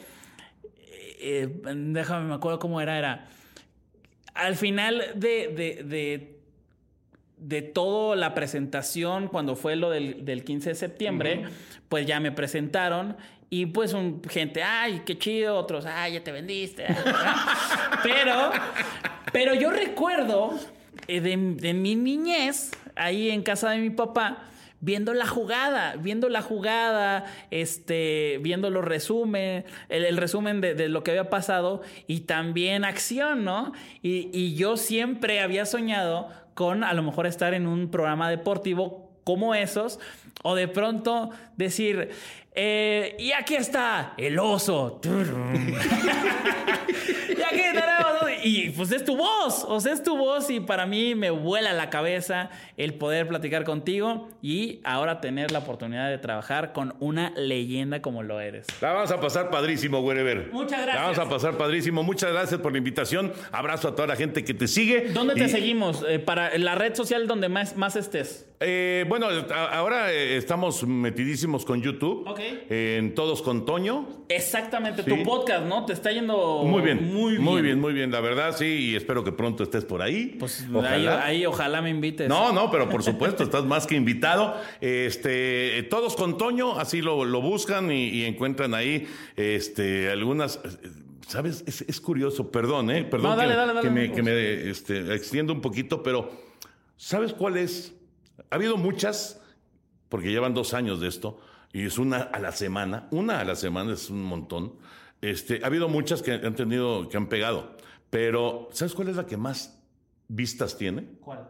Eh, déjame, me acuerdo cómo era. Era al final de, de, de, de toda la presentación, cuando fue lo del, del 15 de septiembre, pues ya me presentaron. Y pues un, gente, ay, qué chido, otros, ay, ya te vendiste. pero, pero yo recuerdo eh, de, de mi niñez, ahí en casa de mi papá, viendo la jugada, viendo la jugada, este, viendo los resumen, el, el resumen de, de lo que había pasado y también acción, ¿no? Y, y yo siempre había soñado con a lo mejor estar en un programa deportivo como esos, o de pronto decir, eh, y aquí está el oso. Y aquí tenemos, y pues es tu voz, o sea, es tu voz y para mí me vuela la cabeza el poder platicar contigo y ahora tener la oportunidad de trabajar con una leyenda como lo eres. La vamos a pasar padrísimo, Wherever. Muchas gracias. La vamos a pasar padrísimo. Muchas gracias por la invitación. Abrazo a toda la gente que te sigue. ¿Dónde te seguimos? Eh, para la red social donde más, más estés. Eh, bueno, ahora eh, estamos metidísimos con YouTube. Ok. En Todos con Toño. Exactamente, Sí. tu podcast, ¿no? Te está yendo Muy bien. Muy bien. Muy bien, muy bien. La verdad, sí. Y espero que pronto estés por ahí. Pues ahí, Ojalá. ahí ojalá me invites. No, no, pero por supuesto, estás más que invitado. Este, todos con Toño, así lo, lo buscan y, y encuentran ahí este, algunas. ¿Sabes? Es, es curioso, perdón, ¿eh? Perdón No, dale, que, dale, dale, que me, que me, este, extiendo un poquito, pero ¿sabes cuál es? Ha habido muchas, porque llevan dos años de esto, y es una a la semana. Una a la semana es un montón. Este, ha habido muchas que han tenido, que han pegado, pero ¿sabes cuál es la que más vistas tiene? ¿Cuál?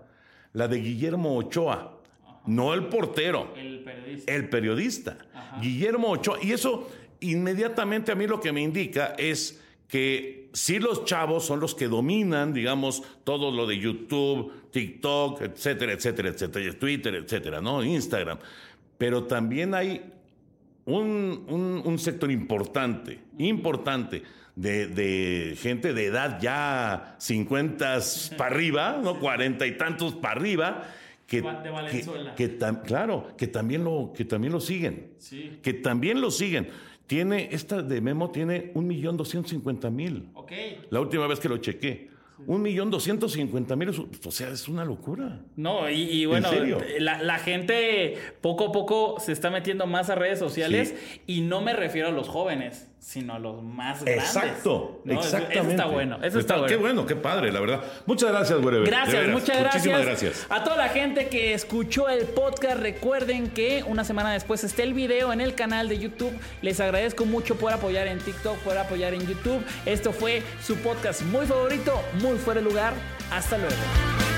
la de Guillermo Ochoa, no el portero, El periodista. el periodista. Guillermo Ochoa. Y eso inmediatamente a mí lo que me indica es que sí los chavos son los que dominan, digamos, todo lo de YouTube, TikTok, etcétera, etcétera, etcétera, Twitter, etcétera, ¿no? Instagram. Pero también hay un, un- un sector importante, importante, de, de gente de edad ya 50 para arriba, ¿no? 40 y tantos para arriba, que, De que- Valenzuela. que tam- claro, que también, lo, que también lo siguen. Sí. Que también lo siguen. Tiene, esta de Memo tiene un millón doscientos cincuenta mil. Ok. La última vez que lo chequé. Un millón doscientos cincuenta mil, o sea, es una locura. No, y, y bueno, la, la gente poco a poco se está metiendo más a redes sociales y no me refiero a los jóvenes, sino a los más grandes. Exacto, ¿no? Exactamente. Eso está bueno, eso está, bueno. Qué bueno, qué padre, la verdad. Muchas gracias, Wherever. De Gracias, veras, muchas gracias. Muchísimas gracias. A toda la gente que escuchó el podcast, recuerden que una semana después está el video en el canal de YouTube. Les agradezco mucho por apoyar en TikTok, por apoyar en YouTube. Esto fue su podcast muy favorito, muy fuera de lugar. Hasta luego.